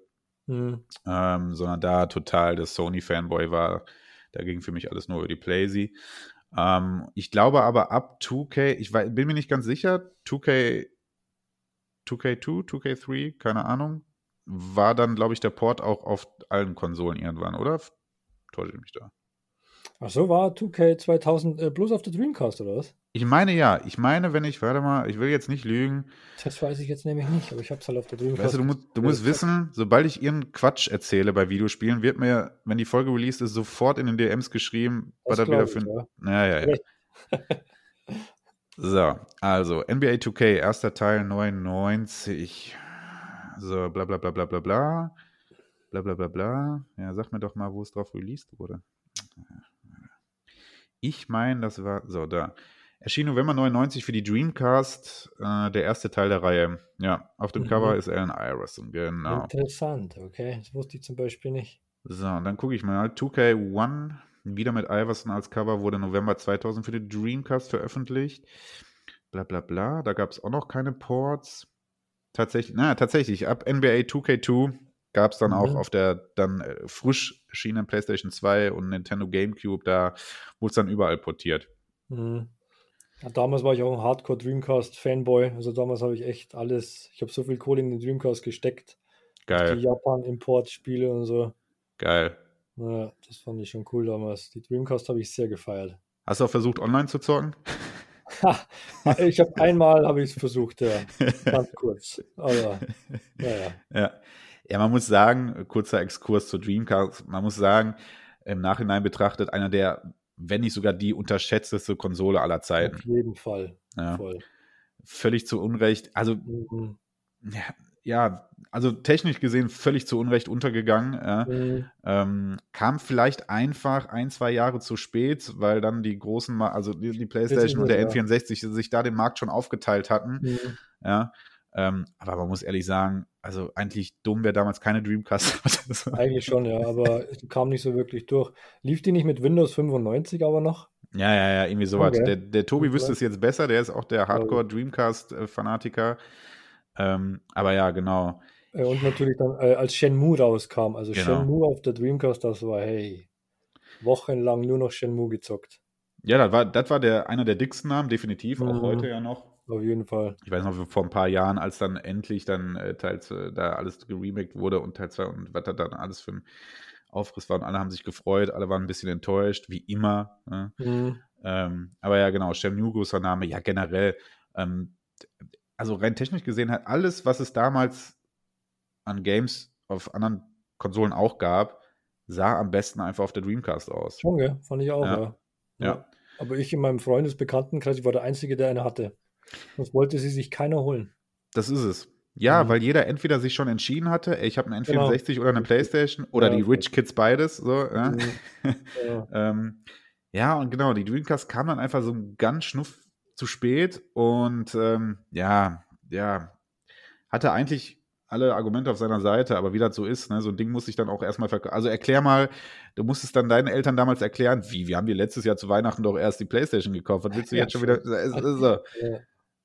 Mhm. Ähm, sondern da total der Sony-Fanboy war. Da ging für mich alles nur über die Playsee. Ähm, ich glaube aber ab 2K, ich bin mir nicht ganz sicher, 2K, 2K2, 2K3, keine Ahnung, war dann, glaube ich, der Port auch auf allen Konsolen irgendwann, oder? Täusche ich mich da? Ach so, war 2K 2000 äh, bloß auf der Dreamcast, oder was? Ich meine ja. Ich meine, wenn ich, warte mal, ich will jetzt nicht lügen. Das weiß ich jetzt nämlich nicht, aber ich hab's halt auf der Dreamcast. Weißt du, du musst, du musst wissen, sobald ich ihren Quatsch erzähle bei Videospielen, wird mir, wenn die Folge released ist, sofort in den DMs geschrieben, was da wieder für ein. Ja, ja, ja. ja. so, also NBA 2K, erster Teil 99. So, bla bla bla bla bla bla. Bla bla bla bla. Ja, sag mir doch mal, wo es drauf released wurde. Ich meine, das war, so, da. Erschien November 99 für die Dreamcast, äh, der erste Teil der Reihe. Ja, auf dem mhm. Cover ist Alan Iverson, genau. Interessant, okay. Das wusste ich zum Beispiel nicht. So, und dann gucke ich mal. 2K1, wieder mit Iverson als Cover, wurde November 2000 für die Dreamcast veröffentlicht. Bla bla bla. Da gab es auch noch keine Ports. Tatsächlich, naja, tatsächlich, ab NBA 2K2 gab es dann mhm. auch auf der dann äh, frisch erschienenen PlayStation 2 und Nintendo GameCube, da wurde es dann überall portiert. Mhm. Ja, damals war ich auch ein Hardcore Dreamcast Fanboy. Also damals habe ich echt alles, ich habe so viel Kohle in den Dreamcast gesteckt. Geil. Die Japan-Import-Spiele und so. Geil. Ja, das fand ich schon cool damals. Die Dreamcast habe ich sehr gefeiert. Hast du auch versucht, online zu zocken? ich habe einmal habe ich es versucht, ja. Ganz kurz. Aber naja. Ja. Ja, man muss sagen, kurzer Exkurs zur Dreamcast, man muss sagen, im Nachhinein betrachtet, einer der, wenn nicht sogar die unterschätzteste Konsole aller Zeiten. Auf jeden Fall. Ja. Voll. Völlig zu Unrecht. Also, mhm. ja, ja, also technisch gesehen völlig zu Unrecht untergegangen. Ja. Mhm. Ähm, kam vielleicht einfach ein, zwei Jahre zu spät, weil dann die großen, also die, die PlayStation und der N64 sich da den Markt schon aufgeteilt hatten. Mhm. Ja. Ähm, aber man muss ehrlich sagen, also eigentlich dumm, wer damals keine Dreamcast hatte. Eigentlich schon, ja, aber es kam nicht so wirklich durch. Lief die nicht mit Windows 95 aber noch? Ja, ja, ja, irgendwie sowas. Okay. Der, der Tobi wüsste es jetzt besser, der ist auch der Hardcore Dreamcast-Fanatiker. Ähm, aber ja, genau. Äh, und natürlich dann, äh, als Shenmue rauskam, also genau. Shenmue auf der Dreamcast, das war, hey, wochenlang nur noch Shenmue gezockt. Ja, das war, das war der, einer der dicksten Namen, definitiv, auch mhm. heute ja noch. Auf jeden Fall. Ich weiß noch, vor ein paar Jahren, als dann endlich dann äh, teils äh, da alles geremaked wurde und Teil 2 und was da dann alles für ein Aufriss war und alle haben sich gefreut, alle waren ein bisschen enttäuscht, wie immer. Ne? Mhm. Ähm, aber ja, genau, Shenmue, großer Name, ja generell. Ähm, also rein technisch gesehen hat alles, was es damals an Games auf anderen Konsolen auch gab, sah am besten einfach auf der Dreamcast aus. Schon, fand ich auch, ja. ja. ja. Aber ich in meinem Freundesbekanntenkreis, ich war der Einzige, der eine hatte. Das wollte sie sich keiner holen. Das ist es. Ja, mhm. weil jeder entweder sich schon entschieden hatte, ey, ich habe einen N64 genau. oder eine Playstation oder ja, die Rich Kids beides. So, ja. Mhm. Ja. ähm, ja, und genau, die Dreamcast kam dann einfach so ganz schnuff zu spät und ähm, ja, ja, hatte eigentlich alle Argumente auf seiner Seite, aber wie das so ist, ne, so ein Ding muss ich dann auch erstmal verkaufen. Also erklär mal, du musstest dann deinen Eltern damals erklären, wie, wir haben dir letztes Jahr zu Weihnachten doch erst die Playstation gekauft, was willst du ja, jetzt schon wieder? So. Ja.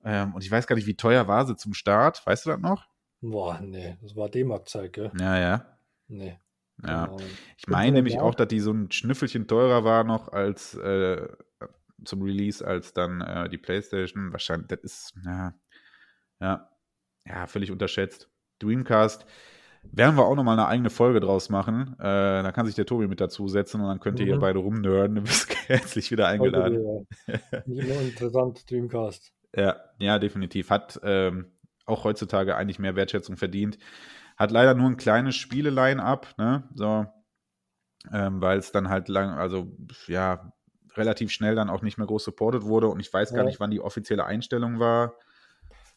Ähm, und ich weiß gar nicht, wie teuer war sie zum Start, weißt du das noch? Boah, nee, das war D-Mark-Zeit, gell? Ja, ja. Nee. Ja, genau. ich meine nämlich auch, dass die so ein Schnüffelchen teurer war noch als äh, zum Release als dann äh, die PlayStation. Wahrscheinlich, das ist, ja, ja, ja, völlig unterschätzt. Dreamcast werden wir auch nochmal eine eigene Folge draus machen. Äh, da kann sich der Tobi mit dazu setzen und dann könnt ihr mhm. hier beide rumnörden. Du bist herzlich wieder eingeladen. Nicht nur interessant, Dreamcast. Ja, ja, definitiv. Hat ähm, auch heutzutage eigentlich mehr Wertschätzung verdient. Hat leider nur ein kleines Spiele-Line-Up, ne? So, ähm, weil es dann halt lang, also ja, relativ schnell dann auch nicht mehr groß supported wurde und ich weiß ja. gar nicht, wann die offizielle Einstellung war.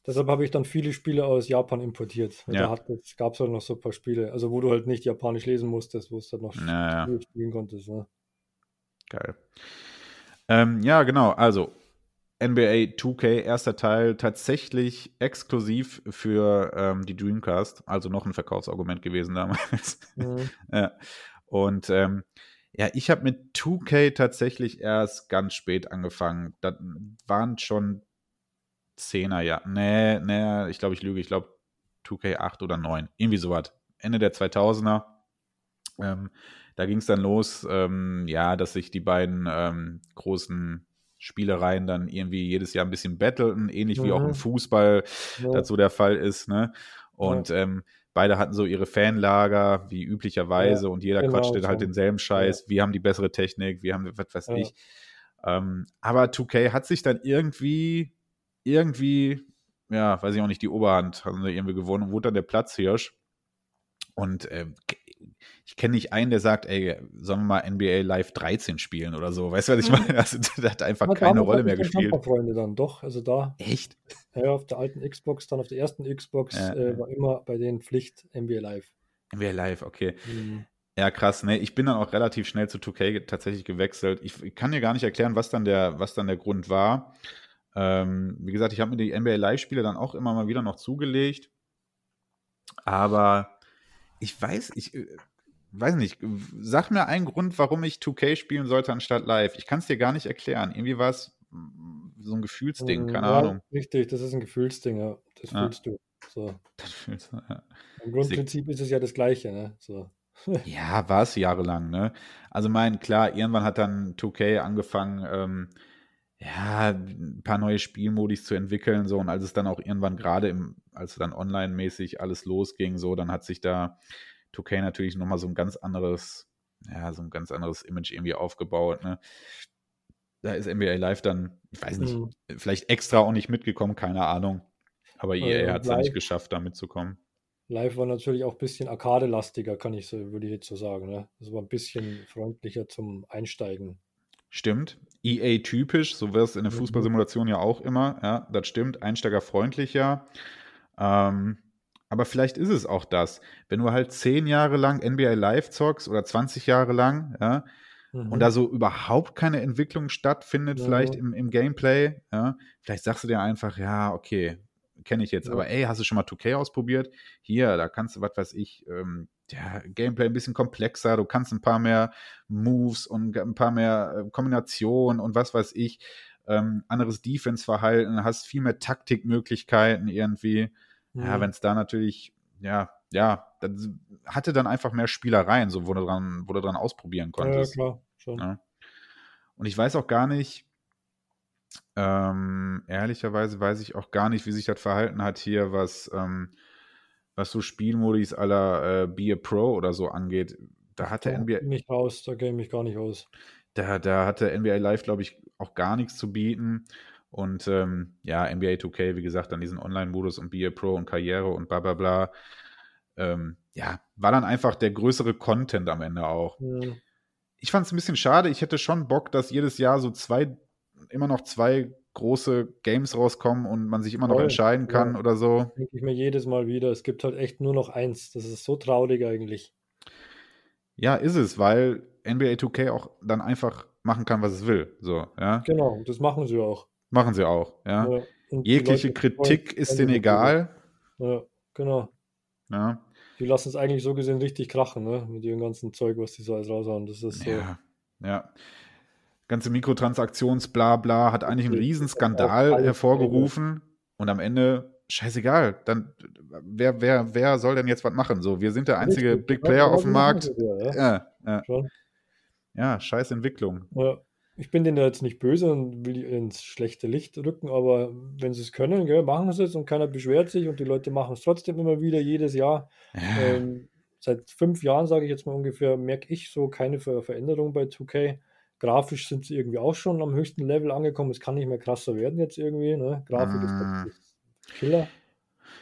Deshalb habe ich dann viele Spiele aus Japan importiert. Ja. Da gab es halt noch so ein paar Spiele, also wo du halt nicht japanisch lesen musstest, wo es dann noch ja, ja. spielen konntest. Ne? Geil. Ähm, ja, genau. Also NBA 2K, erster Teil, tatsächlich exklusiv für ähm, die Dreamcast, also noch ein Verkaufsargument gewesen damals. Mhm. ja. Und ähm, ja, ich habe mit 2K tatsächlich erst ganz spät angefangen. Das waren schon Zehner, ja. Nee, nee, ich glaube, ich lüge. Ich glaube 2K8 oder 9. Irgendwie sowas. Ende der 2000er. Ähm, da ging es dann los, ähm, ja, dass sich die beiden ähm, großen Spielereien dann irgendwie jedes Jahr ein bisschen battleten, ähnlich mhm. wie auch im mhm. Fußball ja. dazu der Fall ist. Ne? Und ja. ähm, beide hatten so ihre Fanlager, wie üblicherweise, ja, und jeder genau quatschte so. halt denselben Scheiß. Wir haben die bessere Technik, wir haben was weiß ich. Ähm, aber 2K hat sich dann irgendwie irgendwie, ja, weiß ich auch nicht, die Oberhand haben sie irgendwie gewonnen und wurde dann der Platzhirsch. Und äh, ich kenne nicht einen, der sagt, ey, sollen wir mal NBA Live 13 spielen oder so. Weißt du, was ich mhm. meine? Also, das hat einfach Aber keine Rolle mehr gespielt. Freunde dann doch, also da. Echt? Ja, auf der alten Xbox, dann auf der ersten Xbox ja, äh, war immer bei den Pflicht NBA Live. NBA Live, okay. Mhm. Ja, krass, ne? Ich bin dann auch relativ schnell zu 2K tatsächlich gewechselt. Ich kann dir gar nicht erklären, was dann der, was dann der Grund war. Ähm, wie gesagt, ich habe mir die NBA Live-Spiele dann auch immer mal wieder noch zugelegt. Aber ich weiß, ich äh, weiß nicht, sag mir einen Grund, warum ich 2K spielen sollte anstatt live. Ich kann es dir gar nicht erklären. Irgendwie war es so ein Gefühlsding, mm, keine ja, Ahnung. Richtig, das ist ein Gefühlsding, ja. Das ja. fühlst du. So. Das fühlst du, ja. Im Grundprinzip ist es ja das Gleiche, ne? So. ja, war es jahrelang, ne? Also mein, klar, irgendwann hat dann 2K angefangen, ähm, ja, ein paar neue Spielmodis zu entwickeln, so, und als es dann auch irgendwann gerade im, als dann online-mäßig alles losging, so, dann hat sich da 2K natürlich nochmal so ein ganz anderes, ja, so ein ganz anderes Image irgendwie aufgebaut, ne. Da ist NBA Live dann, ich weiß nicht, mhm. vielleicht extra auch nicht mitgekommen, keine Ahnung. Aber EA äh, hat es ja nicht geschafft, da mitzukommen. Live war natürlich auch ein bisschen arcade-lastiger, kann ich so, würde ich jetzt so sagen. Ne? Das war ein bisschen freundlicher zum Einsteigen. Stimmt. EA-typisch, so wäre es in der mhm. Fußballsimulation ja auch immer. Ja, das stimmt. Einsteigerfreundlicher. Ähm, aber vielleicht ist es auch das. Wenn du halt zehn Jahre lang NBA Live zockst oder 20 Jahre lang, ja, mhm. und da so überhaupt keine Entwicklung stattfindet, mhm. vielleicht im, im Gameplay, ja, vielleicht sagst du dir einfach, ja, okay, kenne ich jetzt. Ja. Aber ey, hast du schon mal 2K ausprobiert? Hier, da kannst du, was weiß ich, ähm, ja, Gameplay ein bisschen komplexer, du kannst ein paar mehr Moves und ein paar mehr äh, Kombinationen und was weiß ich, ähm, anderes Defense-Verhalten, hast viel mehr Taktikmöglichkeiten irgendwie. Ja, Mhm. wenn es da natürlich, ja, ja, das hatte dann einfach mehr Spielereien, so wo du dran, wo du dran ausprobieren Ja, ja, konntest. klar, schon. Ja. Und ich weiß auch gar nicht, ähm, ehrlicherweise weiß ich auch gar nicht, wie sich das verhalten hat hier, was, ähm, was so Spielmodis aller äh, Be a Pro oder so angeht. Da hatte Da NBA, bin ich raus, da kenne ich mich gar nicht aus. da, da hatte NBA Live, glaube ich, auch gar nichts zu bieten. Und ähm, ja, NBA 2K, wie gesagt, dann diesen Online-Modus und Be a Pro und Karriere und bla bla bla. Ähm, ja, war dann einfach der größere Content am Ende auch. Mhm. Ich fand es ein bisschen schade. Ich hätte schon Bock, dass jedes Jahr so zwei, immer noch zwei große Games rauskommen und man sich immer noch Voll, entscheiden kann ja. oder so. Denke ich mir jedes Mal wieder. Es gibt halt echt nur noch eins. Das ist so traurig eigentlich. Ja, ist es, weil NBA 2K auch dann einfach machen kann, was es will. So, ja. Genau, das machen sie auch. Machen sie auch, ja. Ja, Jegliche Leute Kritik ist denen egal. Ja, genau. Ja. Die lassen es eigentlich so gesehen richtig krachen, ne? Mit ihrem ganzen Zeug, was die so alles raushauen. Das ist so. Ja, ja. Ganze Mikrotransaktions-Blabla hat eigentlich einen Richtig, riesen das ist auch Skandal alles hervorgerufen und am Ende, scheißegal, dann wer, wer, wer soll denn jetzt was machen? So, wir sind der einzige Richtig, Big Player genau auf dem Markt. Ja, ja, Ja, ja, scheiß Entwicklung. Ich bin denen jetzt nicht böse und will die ins schlechte Licht rücken, aber wenn sie es können, gell, machen sie es und keiner beschwert sich und die Leute machen es trotzdem immer wieder, jedes Jahr. Ja, Ähm, seit fünf Jahren, sage ich jetzt mal ungefähr, merke ich so keine Ver Veränderung bei 2K. Grafisch sind sie irgendwie auch schon am höchsten Level angekommen. Es kann nicht mehr krasser werden jetzt irgendwie. Ne? Grafik ist Mm. ist Killer.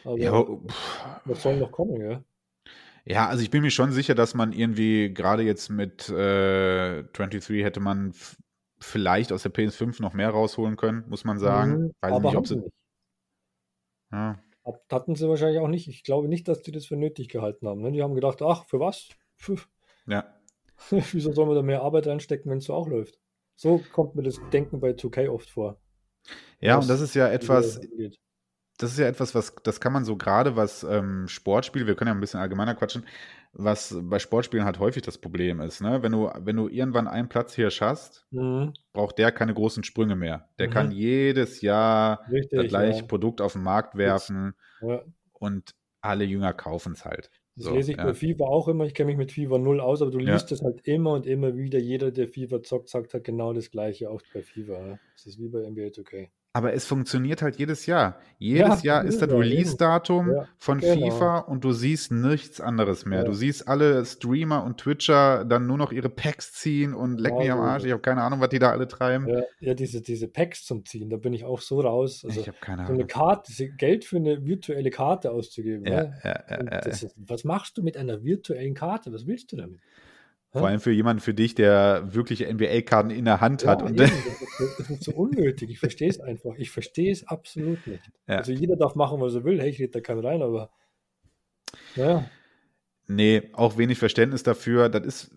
Aber ja, pff. was soll noch kommen, gell? Ja, also ich bin mir schon sicher, dass man irgendwie gerade jetzt mit äh, 23 hätte man vielleicht aus der PS5 noch mehr rausholen können, muss man sagen. Mhm, Weiß aber nicht, ob sie. nicht. Ja, Hat- Hatten sie wahrscheinlich auch nicht. Ich glaube nicht, dass die das für nötig gehalten haben. Ne? Die haben gedacht, ach, für was? Pf, ja. Wieso sollen wir da mehr Arbeit reinstecken, wenn es so auch läuft? So kommt mir das Denken bei 2K oft vor. ja, und das ist ja etwas, das ist ja etwas, was, das kann man so gerade, was ähm, Sportspiele, wir können ja ein bisschen allgemeiner quatschen, was bei Sportspielen halt häufig das Problem ist, ne? Wenn du, wenn du irgendwann einen Platz hier schaffst, Mhm, braucht der keine großen Sprünge mehr. Der Mhm. kann jedes Jahr das richtig, gleiche ja. Produkt auf den Markt werfen ja. und alle Jünger kaufen es halt. Das So, lese ich ja. bei FIFA auch immer. Ich kenne mich mit FIFA null aus, aber du Ja. liest es halt immer und immer wieder. Jeder, der FIFA zockt, sagt halt genau das Gleiche, auch bei FIFA. Ja. Das ist wie bei NBA 2K. Aber es funktioniert halt jedes Jahr. Jedes Ja, Jahr ist das. Release-Datum Ja, von genau. FIFA und du siehst nichts anderes mehr. Ja. Du siehst alle Streamer und Twitcher dann nur noch ihre Packs ziehen und leck mich am Arsch. Ich habe keine Ahnung, was die da alle treiben. Ja, diese, diese Packs zum Ziehen, da bin ich auch so raus. Also ich habe keine so eine Ahnung. Karte, Geld für eine virtuelle Karte auszugeben. Ja, ja, ja. ist, was machst du mit einer virtuellen Karte? Was willst du damit? Vor allem für jemanden für dich, der wirkliche NBA-Karten in der Hand hat. Ja, Und eben, das, ist, das ist so unnötig. Ich verstehe es einfach. Ich verstehe es absolut nicht. Ja. Also jeder darf machen, was er will. Hey, ich rede da keinen rein, aber naja, Nee, auch wenig Verständnis dafür. Das ist,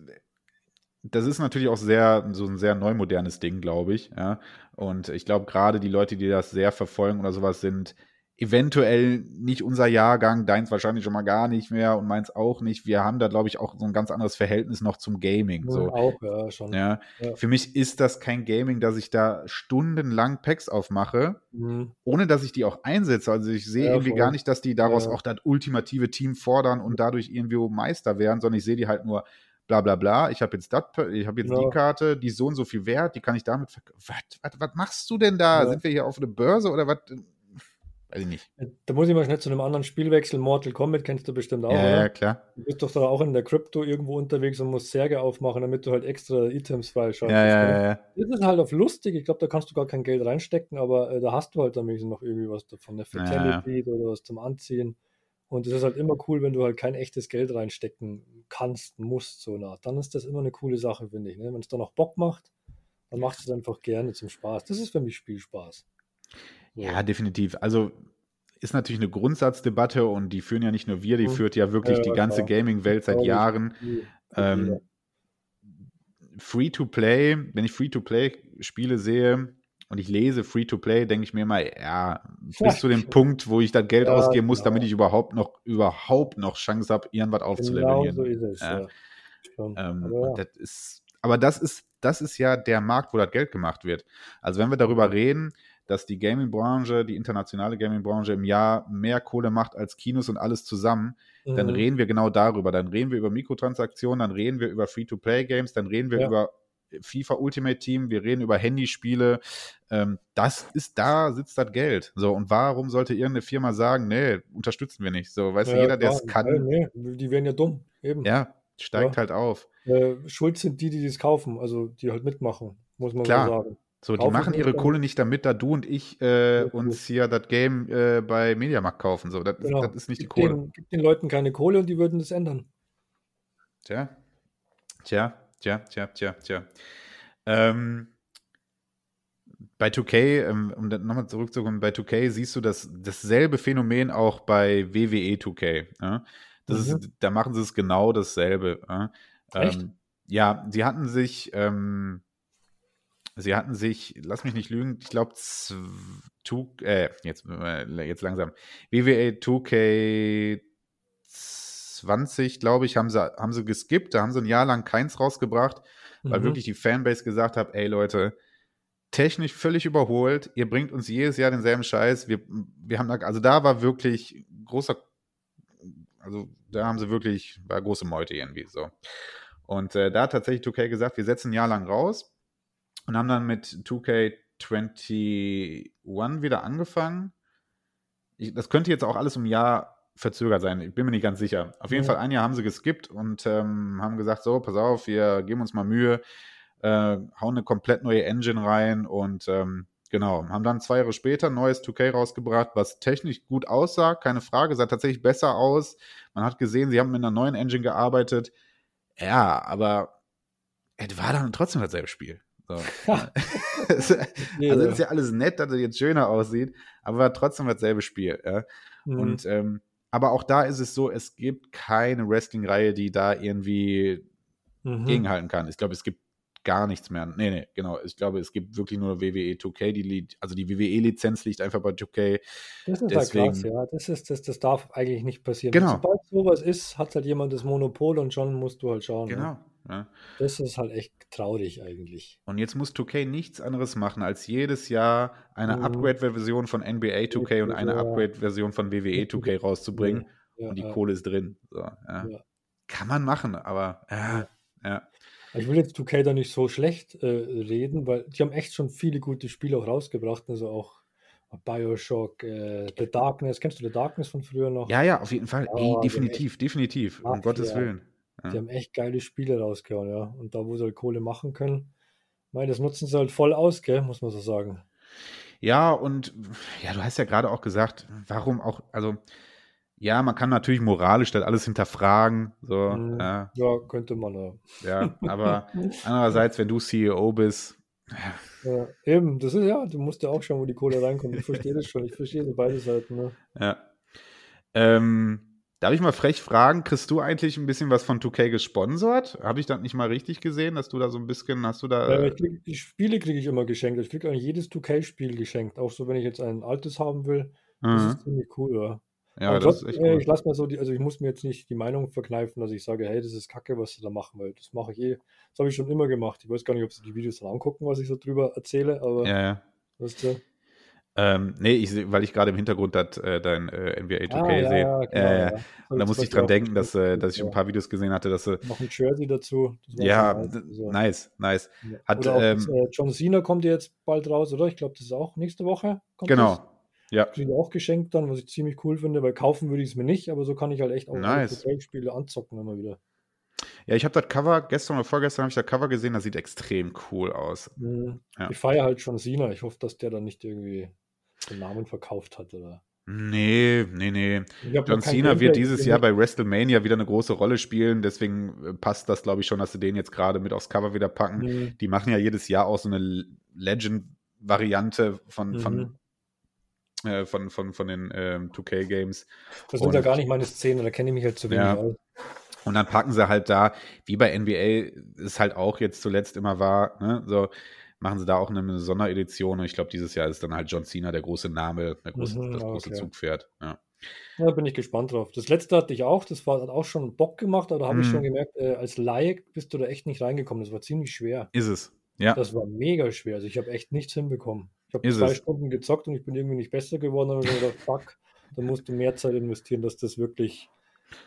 das ist natürlich auch sehr, so ein sehr neumodernes Ding, glaube ich. Ja. Und ich glaube, gerade die Leute, die das sehr verfolgen oder sowas, sind eventuell nicht unser Jahrgang, deins wahrscheinlich schon mal gar nicht mehr und meins auch nicht. Wir haben da, glaube ich, auch so ein ganz anderes Verhältnis noch zum Gaming. So. auch, ja, schon. Ja. Ja. Für mich ist das kein Gaming, dass ich da stundenlang Packs aufmache, Mhm. ohne dass ich die auch einsetze. Also ich sehe Ja, irgendwie voll. gar nicht, dass die daraus auch das ultimative Team fordern und dadurch irgendwie Meister werden, sondern ich sehe die halt nur bla bla bla. Ich habe jetzt das, ich habe jetzt Ja. die Karte, die so und so viel wert, die kann ich damit verkaufen. Was, was, was machst du denn da? Ja. Sind wir hier auf eine Börse oder was? Weiß ich nicht. Da muss ich mal schnell zu einem anderen Spiel wechseln. Mortal Kombat kennst du bestimmt auch, ja, oder? ja, klar. Du bist doch da auch in der Krypto irgendwo unterwegs und musst Särge aufmachen, damit du halt extra Items freischaltest. Ja, ja, ja, ja. Das ist halt auf lustig. Ich glaube, da kannst du gar kein Geld reinstecken, aber äh, da hast du halt dann wenigstens noch irgendwie was davon, eine Ja, ja. Fatality oder was zum Anziehen. Und es ist halt immer cool, wenn du halt kein echtes Geld reinstecken kannst, musst, so nach. Dann ist das immer eine coole Sache, finde ich. Ne? Wenn es dann auch Bock macht, dann machst du es einfach gerne zum Spaß. Das ist für mich Spielspaß. Ja, definitiv. Also ist natürlich eine Grundsatzdebatte und die führen ja nicht nur wir, die Mhm. führt ja wirklich Ja, die ganze. Gaming-Welt seit. Jahren. Die- Ähm. Free-to-Play, wenn ich Free-to-Play-Spiele sehe, und ich lese Free-to-Play, denke ich mir immer, ja, bis zu dem Punkt, wo ich das Geld ja, ausgeben muss, genau. damit ich überhaupt noch, überhaupt noch Chance habe, irgendwas aufzulevelieren. Genau so ist es, ja. Ähm, aber, das ist, aber das ist, das ist ja der Markt, wo das Geld gemacht wird. Also wenn wir darüber reden, dass die Gaming-Branche, die internationale Gaming-Branche im Jahr mehr Kohle macht als Kinos und alles zusammen, mhm. dann reden wir genau darüber. Dann reden wir über Mikrotransaktionen, dann reden wir über Free-to-Play-Games, dann reden wir ja. über FIFA Ultimate Team, wir reden über Handyspiele. Ähm, das ist da, sitzt das Geld. So, und warum sollte irgendeine Firma sagen, nee, unterstützen wir nicht? So, weißt ja, du, jeder, der es kann. Nee, nee, die werden ja dumm, eben. Ja, steigt ja. halt auf. Äh, schuld sind die, die das kaufen, also die halt mitmachen, muss man Klar. so sagen. So, die machen ihre Kohle nicht damit, da du und ich äh, uns hier das Game äh, bei Mediamarkt kaufen. So, das, genau. das ist nicht die gib Kohle. Den, gib den Leuten keine Kohle und die würden das ändern. Tja. Tja, tja, tja, tja, tja. Ähm, bei 2K, ähm, um nochmal zurückzukommen, bei 2K siehst du das, dasselbe Phänomen auch bei WWE 2K. Ja? Das mhm. ist, da machen sie es genau dasselbe. Ja? Ähm, ja, sie hatten sich, ähm, sie hatten sich, lass mich nicht lügen, ich glaube, äh, jetzt, äh, jetzt langsam, WWE 2K 20, glaube ich, haben sie, haben sie geskippt, da haben sie ein Jahr lang keins rausgebracht, weil mhm. wirklich die Fanbase gesagt hat, ey Leute, technisch völlig überholt, ihr bringt uns jedes Jahr denselben Scheiß, wir, wir haben da, also da war wirklich großer, also da haben sie wirklich, war große Meute irgendwie so. Und äh, da hat tatsächlich 2K gesagt, wir setzen ein Jahr lang raus und haben dann mit 2K21 wieder angefangen. Ich, das könnte jetzt auch alles um ein Jahr verzögert sein. Ich bin mir nicht ganz sicher. Auf jeden ja. Fall ein Jahr haben sie geskippt und ähm, haben gesagt, so, pass auf, wir geben uns mal Mühe, äh, hauen eine komplett neue Engine rein und ähm, genau, haben dann zwei Jahre später ein neues 2K rausgebracht, was technisch gut aussah, keine Frage, sah tatsächlich besser aus. Man hat gesehen, sie haben mit einer neuen Engine gearbeitet. Ja, aber es war dann trotzdem dasselbe Spiel. So. also ist ja alles nett, dass es jetzt schöner aussieht, aber trotzdem dasselbe Spiel. Ja? Mhm. Und ähm, aber auch da ist es so, es gibt keine Wrestling-Reihe, die da irgendwie mhm. gegenhalten kann. Ich glaube, es gibt gar nichts mehr. Nee, nee, genau. Ich glaube, es gibt wirklich nur WWE 2K. Die, also die WWE-Lizenz liegt einfach bei 2K. Das ist Deswegen, halt krass, ja. Das, ist, das, das darf eigentlich nicht passieren. Genau. Sobald sowas ist, hat halt jemand das Monopol und schon musst du halt schauen. Ne? Genau. Ne? Ja. Das ist halt echt traurig eigentlich. Und jetzt muss 2K nichts anderes machen, als jedes Jahr eine mhm. Upgrade-Version von NBA 2K und eine Upgrade-Version von WWE 2K rauszubringen. Ja, und die Kohle ist drin. So, Kann man machen, aber ja. Ich will jetzt 2K da nicht so schlecht äh, reden, weil die haben echt schon viele gute Spiele auch rausgebracht. Also auch Bioshock, äh, The Darkness. Kennst du The Darkness von früher noch? Ja, ja, auf jeden Fall. Ja, definitiv, definitiv. Um Gottes Willen. Die haben echt geile Spiele rausgehauen, ja. Und da, wo sie halt Kohle machen können, weil das nutzen sie halt voll aus, gell, muss man so sagen. Ja, und ja, du hast ja gerade auch gesagt, warum auch, also ja, man kann natürlich moralisch das alles hinterfragen. So, mhm. ja. ja. könnte man ja. Ja, aber andererseits, wenn du CEO bist. Ja, eben, das ist ja, du musst ja auch schauen, wo die Kohle reinkommt. Ich verstehe das schon, ich verstehe beide Seiten. Ne? Ja. Ähm, Darf ich mal frech fragen, kriegst du eigentlich ein bisschen was von 2K gesponsert? Habe ich das nicht mal richtig gesehen, dass du da so ein bisschen, hast du da. Ja, krieg, die Spiele kriege ich immer geschenkt. Ich kriege eigentlich jedes 2K-Spiel geschenkt. Auch so, wenn ich jetzt ein altes haben will. Das mhm. ist ziemlich cool, ja. Ja, Aber das ist echt cool. Ich lasse mal so, die, also ich muss mir jetzt nicht die Meinung verkneifen, dass ich sage, hey, das ist kacke, was sie da machen, weil das mache ich eh. Das habe ich schon immer gemacht. Ich weiß gar nicht, ob sie die Videos dann angucken, was ich so drüber erzähle, aber. Ja, ja. Weißt du, ähm, nee, ich, weil ich gerade im Hintergrund dat, äh, dein äh, NBA 2K ah, ja, sehe. Ja, genau, äh, ja. Und da musste ich dran denken, dass, äh, dass ich ein paar Videos gesehen hatte, dass sie. Noch ein Jersey dazu. Ja, nice, also. nice, nice. Hat, auch, ähm, äh, John Cena kommt jetzt bald raus, oder? Ich glaube, das ist auch nächste Woche. genau. Das. Ja. Kriege auch geschenkt dann, was ich ziemlich cool finde, weil kaufen würde ich es mir nicht, aber so kann ich halt echt auch nice. Spiele anzocken immer wieder. Ja, ich habe das Cover, gestern oder vorgestern habe ich das Cover gesehen, das sieht extrem cool aus. Mhm. Ja. Ich feiere halt schon Cena. Ich hoffe, dass der dann nicht irgendwie den Namen verkauft hat, oder? Nee, nee, nee. John Cena wird dieses Jahr bei WrestleMania wieder eine große Rolle spielen, deswegen äh, passt das, glaube ich, schon, dass sie den jetzt gerade mit aufs Cover wieder packen. Mhm. Die machen ja jedes Jahr auch so eine Legend-Variante von, mhm. von, äh, von, von, von den ähm, 2K-Games. Das sind ja gar nicht meine Szene, da kenne ich mich halt zu wenig ja. aus. Und dann packen sie halt da, wie bei NBA es halt auch jetzt zuletzt immer war, ne, so machen sie da auch eine Sonderedition und ich glaube, dieses Jahr ist dann halt John Cena der große Name, der große, Mhm, das große okay. Zugpferd. Ja. Ja, da bin ich gespannt drauf. Das letzte hatte ich auch, das war, hat auch schon Bock gemacht, aber da habe ich Mhm. schon gemerkt, äh, als Laie bist du da echt nicht reingekommen. Das war ziemlich schwer. Ist es. Ja. Das war mega schwer. Also ich habe echt nichts hinbekommen. Ich habe zwei es. Stunden gezockt und ich bin irgendwie nicht besser geworden. Und ich gedacht, fuck, da musst du mehr Zeit investieren, dass das wirklich,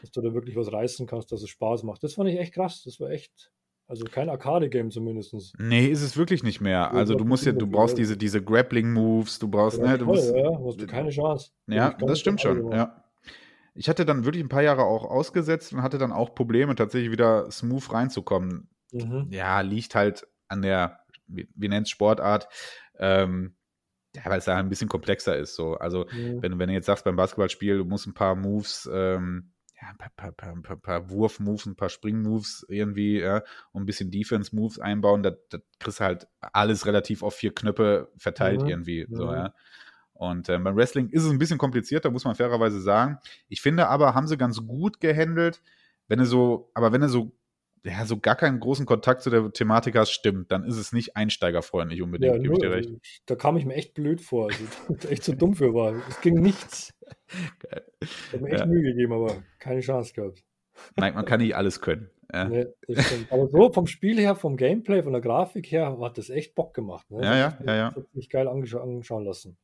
dass du da wirklich was reißen kannst, dass es Spaß macht. Das fand ich echt krass. Das war echt, also kein Arcade-Game zumindest. Nee, ist es wirklich nicht mehr. Also du musst ja, du brauchst diese, diese Grappling-Moves, du brauchst, ne, du voll, musst, ja, hast du keine Chance. Ja, das stimmt schon, gemacht. ja. Ich hatte dann wirklich ein paar Jahre auch ausgesetzt und hatte dann auch Probleme, tatsächlich wieder smooth reinzukommen. Mhm. Ja, liegt halt an der, wie, wie nennt Sportart, ähm, ja, weil es da ein bisschen komplexer ist. So. Also, Mhm. wenn, wenn du jetzt sagst beim Basketballspiel, du musst ein paar Moves, ähm, ja, ein paar, paar, paar, paar, paar Wurf-Moves, ein paar Spring-Moves irgendwie ja, und ein bisschen Defense-Moves einbauen, da, da kriegst du halt alles relativ auf vier Knöpfe verteilt Mhm. irgendwie. So, Mhm. ja. Und ähm, beim Wrestling ist es ein bisschen komplizierter, muss man fairerweise sagen. Ich finde aber, haben sie ganz gut gehandelt. Wenn du so, aber wenn du so, ja, so gar keinen großen Kontakt zu der Thematik hast, stimmt, dann ist es nicht einsteigerfreundlich unbedingt, Ja, gebe ich dir recht. Also, Da kam ich mir echt blöd vor. Also, echt so dumm für war. Es ging nichts. Geil. Ich habe mir echt Ja. Mühe gegeben, aber keine Chance gehabt. Nein, man kann nicht alles können. Ja, Nee. Aber so vom Spiel her, vom Gameplay, von der Grafik her, hat das echt Bock gemacht. Ne? Ja, ja, ja, ja. Hat mich geil anschauen lassen.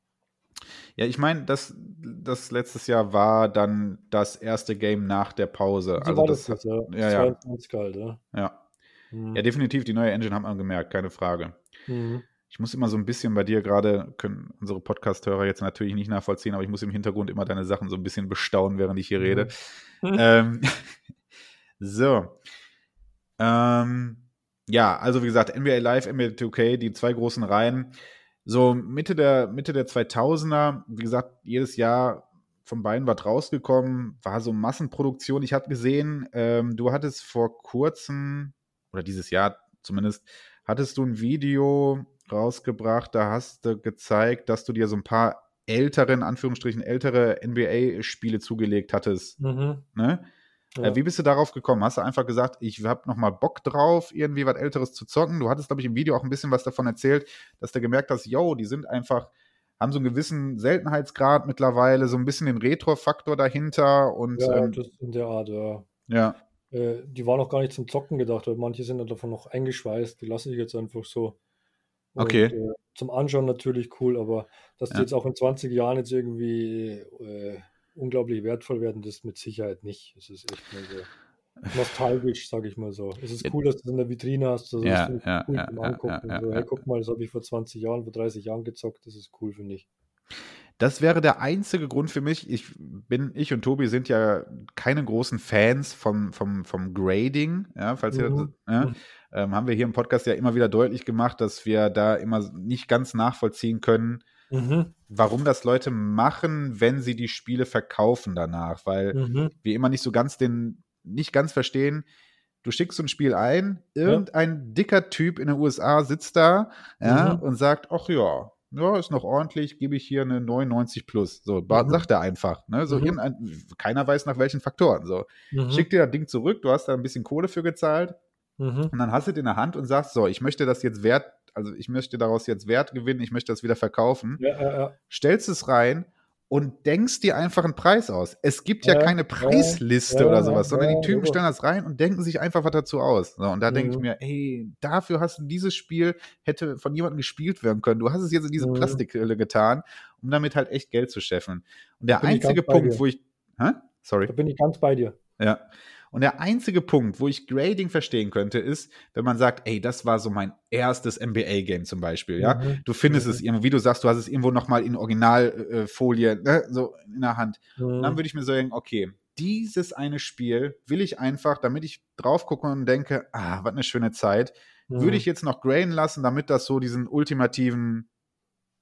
Ja ich meine, das, das letztes Jahr war dann das erste Game nach der Pause. So Also war das, das, jetzt, ja. ja, ja. 22 halt, ja. ja. Mhm. ja, definitiv, die neue Engine hat man gemerkt, keine Frage. Mhm. Ich muss immer so ein bisschen bei dir gerade, können unsere Podcast-Hörer jetzt natürlich nicht nachvollziehen, aber ich muss im Hintergrund immer deine Sachen so ein bisschen bestaunen, während ich hier rede. Mhm. ähm, so. Ähm, ja, also wie gesagt, NBA Live, NBA 2K, die zwei großen Reihen. So Mitte der, Mitte der 2000er, wie gesagt, jedes Jahr von beiden was rausgekommen, war so Massenproduktion. Ich habe gesehen, ähm, du hattest vor kurzem, oder dieses Jahr zumindest, hattest du ein Video rausgebracht, da hast du gezeigt, dass du dir so ein paar ältere, in Anführungsstrichen ältere NBA-Spiele zugelegt hattest. Mhm. Ne? Ja. Äh, wie bist du darauf gekommen? Hast du einfach gesagt, ich habe noch mal Bock drauf, irgendwie was Älteres zu zocken? Du hattest, glaube ich, im Video auch ein bisschen was davon erzählt, dass du gemerkt hast, yo, die sind einfach, haben so einen gewissen Seltenheitsgrad mittlerweile, so ein bisschen den Retro-Faktor dahinter und ja, ähm, das in der Art, ja. ja, Äh, die waren auch gar nicht zum Zocken gedacht, weil manche sind davon noch eingeschweißt. Die lasse ich jetzt einfach so. Und, Okay. Äh, zum Anschauen natürlich cool, aber dass die Ja. jetzt auch in 20 Jahren jetzt irgendwie äh, unglaublich wertvoll werden, das mit Sicherheit nicht. Es ist echt mal so nostalgisch, sage ich mal so. Es ist cool, dass du es in der Vitrine hast. Also Ja, das ja, cool ja, zum Angucken. ja, so, hey, guck mal, das habe ich vor 20 Jahren, vor 30 Jahren gezockt. Das ist cool, finde ich. Das wäre der einzige Grund für mich. Ich bin, ich und Tobi sind ja keine großen Fans vom, vom, vom Grading, ja, falls ihr, Mhm. ja, Mhm. ähm, haben wir hier im Podcast ja immer wieder deutlich gemacht, dass wir da immer nicht ganz nachvollziehen können, Mhm. warum das Leute machen, wenn sie die Spiele verkaufen danach, weil Mhm. wir immer nicht so ganz den, nicht ganz verstehen, du schickst so ein Spiel ein, irgendein dicker Typ in den USA sitzt da, ja, Mhm. und sagt, ach ja, ja, ist noch ordentlich, gebe ich hier eine 99 plus. So, Mhm. sagt er einfach, ne, so Mhm. keiner weiß nach welchen Faktoren, so. Mhm. Schick dir das Ding zurück, du hast da ein bisschen Kohle für gezahlt, Mhm. und dann hast du es in der Hand und sagst, so, ich möchte das jetzt wert, also ich möchte daraus jetzt Wert gewinnen, ich möchte das wieder verkaufen, Ja, ja, ja. stellst es rein und denkst dir einfach einen Preis aus. Es gibt ja, keine Preisliste oder sowas, sondern die Typen logo. stellen das rein und denken sich einfach was dazu aus. So, und da denke ich Mhm. mir, ey, dafür hast du dieses Spiel, hätte von jemandem gespielt werden können. Du hast es jetzt in diese Mhm. Plastikhülle getan, um damit halt echt Geld zu scheffeln. Und der einzige Punkt, wo ich, hä? Sorry. Da bin ich ganz bei dir. Ja. Und der einzige Punkt, wo ich Grading verstehen könnte, ist, wenn man sagt, ey, das war so mein erstes NBA-Game zum Beispiel, ja. Mhm. Du findest Mhm. es irgendwo, wie du sagst, du hast es irgendwo nochmal in Originalfolie, ne, so in der Hand. Und dann Mhm. würde ich mir sagen, okay, dieses eine Spiel will ich einfach, damit ich drauf gucke und denke, ah, was eine schöne Zeit, würde Mhm. ich jetzt noch graden lassen, damit das so diesen ultimativen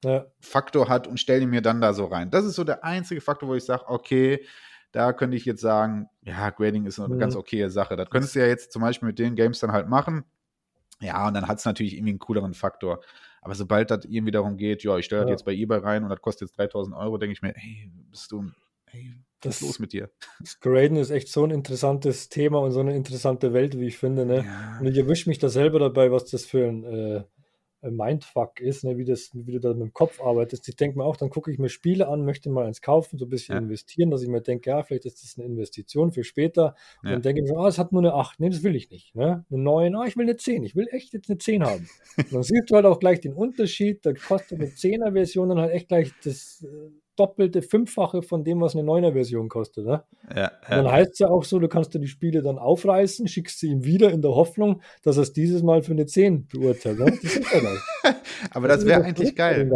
Ja. Faktor hat und stelle ihn mir dann da so rein. Das ist so der einzige Faktor, wo ich sage, okay, da könnte ich jetzt sagen, ja, Grading ist eine Mhm. ganz okaye Sache. Das könntest du ja jetzt zum Beispiel mit den Games dann halt machen. Ja, und dann hat es natürlich irgendwie einen cooleren Faktor. Aber sobald das irgendwie darum geht, ja, ich stelle das Ja. jetzt bei eBay rein und das kostet jetzt 3000 Euro, denke ich mir, hey, bist du, hey, was ist los mit dir? Das Graden ist echt so ein interessantes Thema und so eine interessante Welt, wie ich finde. Ne? Ja. Und ich erwische mich da selber dabei, was das für ein, äh, Mindfuck ist, ne, wie, das, wie du da mit dem Kopf arbeitest. Ich denke mir auch, dann gucke ich mir Spiele an, möchte mal eins kaufen, so ein bisschen ja. investieren, dass ich mir denke, ja, vielleicht ist das eine Investition für später. Und ja. dann denke ich mir, ah, es hat nur eine 8. Nee, das will ich nicht. Ne? Eine 9, ah, ich will eine 10. Ich will echt jetzt eine 10 haben. Und dann siehst du halt auch gleich den Unterschied. Da kostet eine 10er-Version dann halt echt gleich das äh, doppelte, fünffache von dem, was eine 9er-Version kostet. Ne? Ja, ja. dann heißt es ja auch so, du kannst dir die Spiele dann aufreißen, schickst sie ihm wieder in der Hoffnung, dass er es dieses Mal für eine 10 beurteilt. Ne? Das ist ja das. Aber das, das wäre eigentlich geil.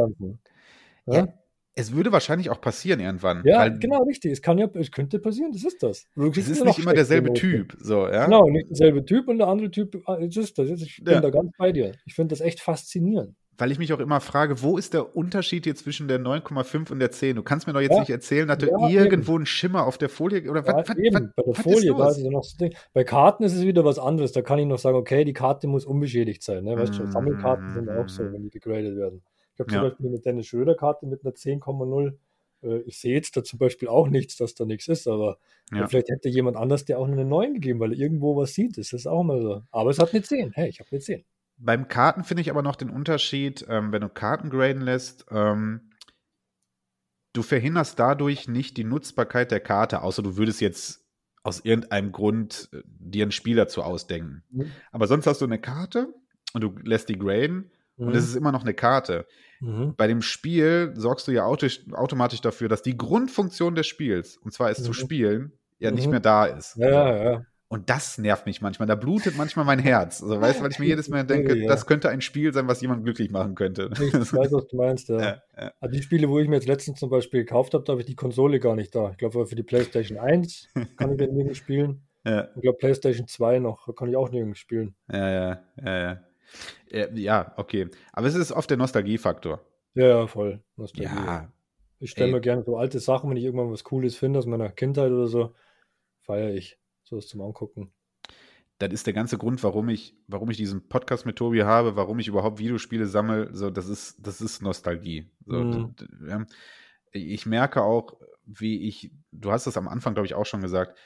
Ja? ja? Es würde wahrscheinlich auch passieren irgendwann. Ja, genau, richtig. Es kann ja, es könnte passieren, das ist das. Es ist nicht immer derselbe Typ. So, ja? Genau, nicht derselbe Typ und der andere Typ, ah, ist das. Ich bin da ganz bei dir. Ich finde das echt faszinierend weil ich mich auch immer frage, wo ist der Unterschied jetzt zwischen der 9,5 und der 10? Du kannst mir doch jetzt ja. nicht erzählen, dass ja, du irgendwo eben. einen Schimmer auf der Folie oder ja, was, eben. Was, bei der Folie, da ist ja noch das Ding. Bei Karten ist es wieder was anderes. Da kann ich noch sagen, okay, die Karte muss unbeschädigt sein. Ne? Weißt du, mm. Sammelkarten sind auch so, wenn die gegradet werden. Ich habe zum Beispiel eine Dennis Schröder-Karte mit einer 10,0. Äh, ich sehe jetzt da zum Beispiel auch nichts, dass da nichts ist, aber vielleicht hätte jemand anders der auch eine 9 gegeben, weil er irgendwo was sieht. Das ist auch mal so. Aber es hat eine 10. Hey, ich habe eine 10. Beim Karten finde ich aber noch den Unterschied, ähm, wenn du Karten graden lässt, ähm, du verhinderst dadurch nicht die Nutzbarkeit der Karte, außer du würdest jetzt aus irgendeinem Grund äh, dir einen Spiel dazu ausdenken. Mhm. Aber sonst hast du eine Karte und du lässt die graden mhm. und es ist immer noch eine Karte. Mhm. Bei dem Spiel sorgst du ja automatisch dafür, dass die Grundfunktion des Spiels, und zwar es zu mhm. spielen, ja nicht mhm. mehr da ist. Ja, ja, ja. Und das nervt mich manchmal. Da blutet manchmal mein Herz. Also, weißt du, weil ich mir jedes Mal denke, ja. das könnte ein Spiel sein, was jemand glücklich machen könnte. Ich weiß, was du meinst, ja. ja, ja. Also die Spiele, wo ich mir jetzt letztens zum Beispiel gekauft habe, da habe ich die Konsole gar nicht da. Ich glaube, für die PlayStation 1 kann ich den nirgends spielen. Ich glaube, PlayStation 2 noch, kann ich auch nirgends spielen. Ja, ja, ja, ja. Ja, okay. Aber es ist oft der Nostalgiefaktor. Ja, ja, voll. Nostalgie. Ja. Ich stelle mir gerne so alte Sachen, wenn ich irgendwann was Cooles finde aus meiner Kindheit oder so, feiere ich. So ist zum Angucken. Das ist der ganze Grund, warum ich, warum ich diesen Podcast mit Tobi habe, warum ich überhaupt Videospiele sammle. So, das ist, das ist Nostalgie. So, mhm. ja. Ich merke auch, wie ich, du hast das am Anfang, glaube ich, auch schon gesagt,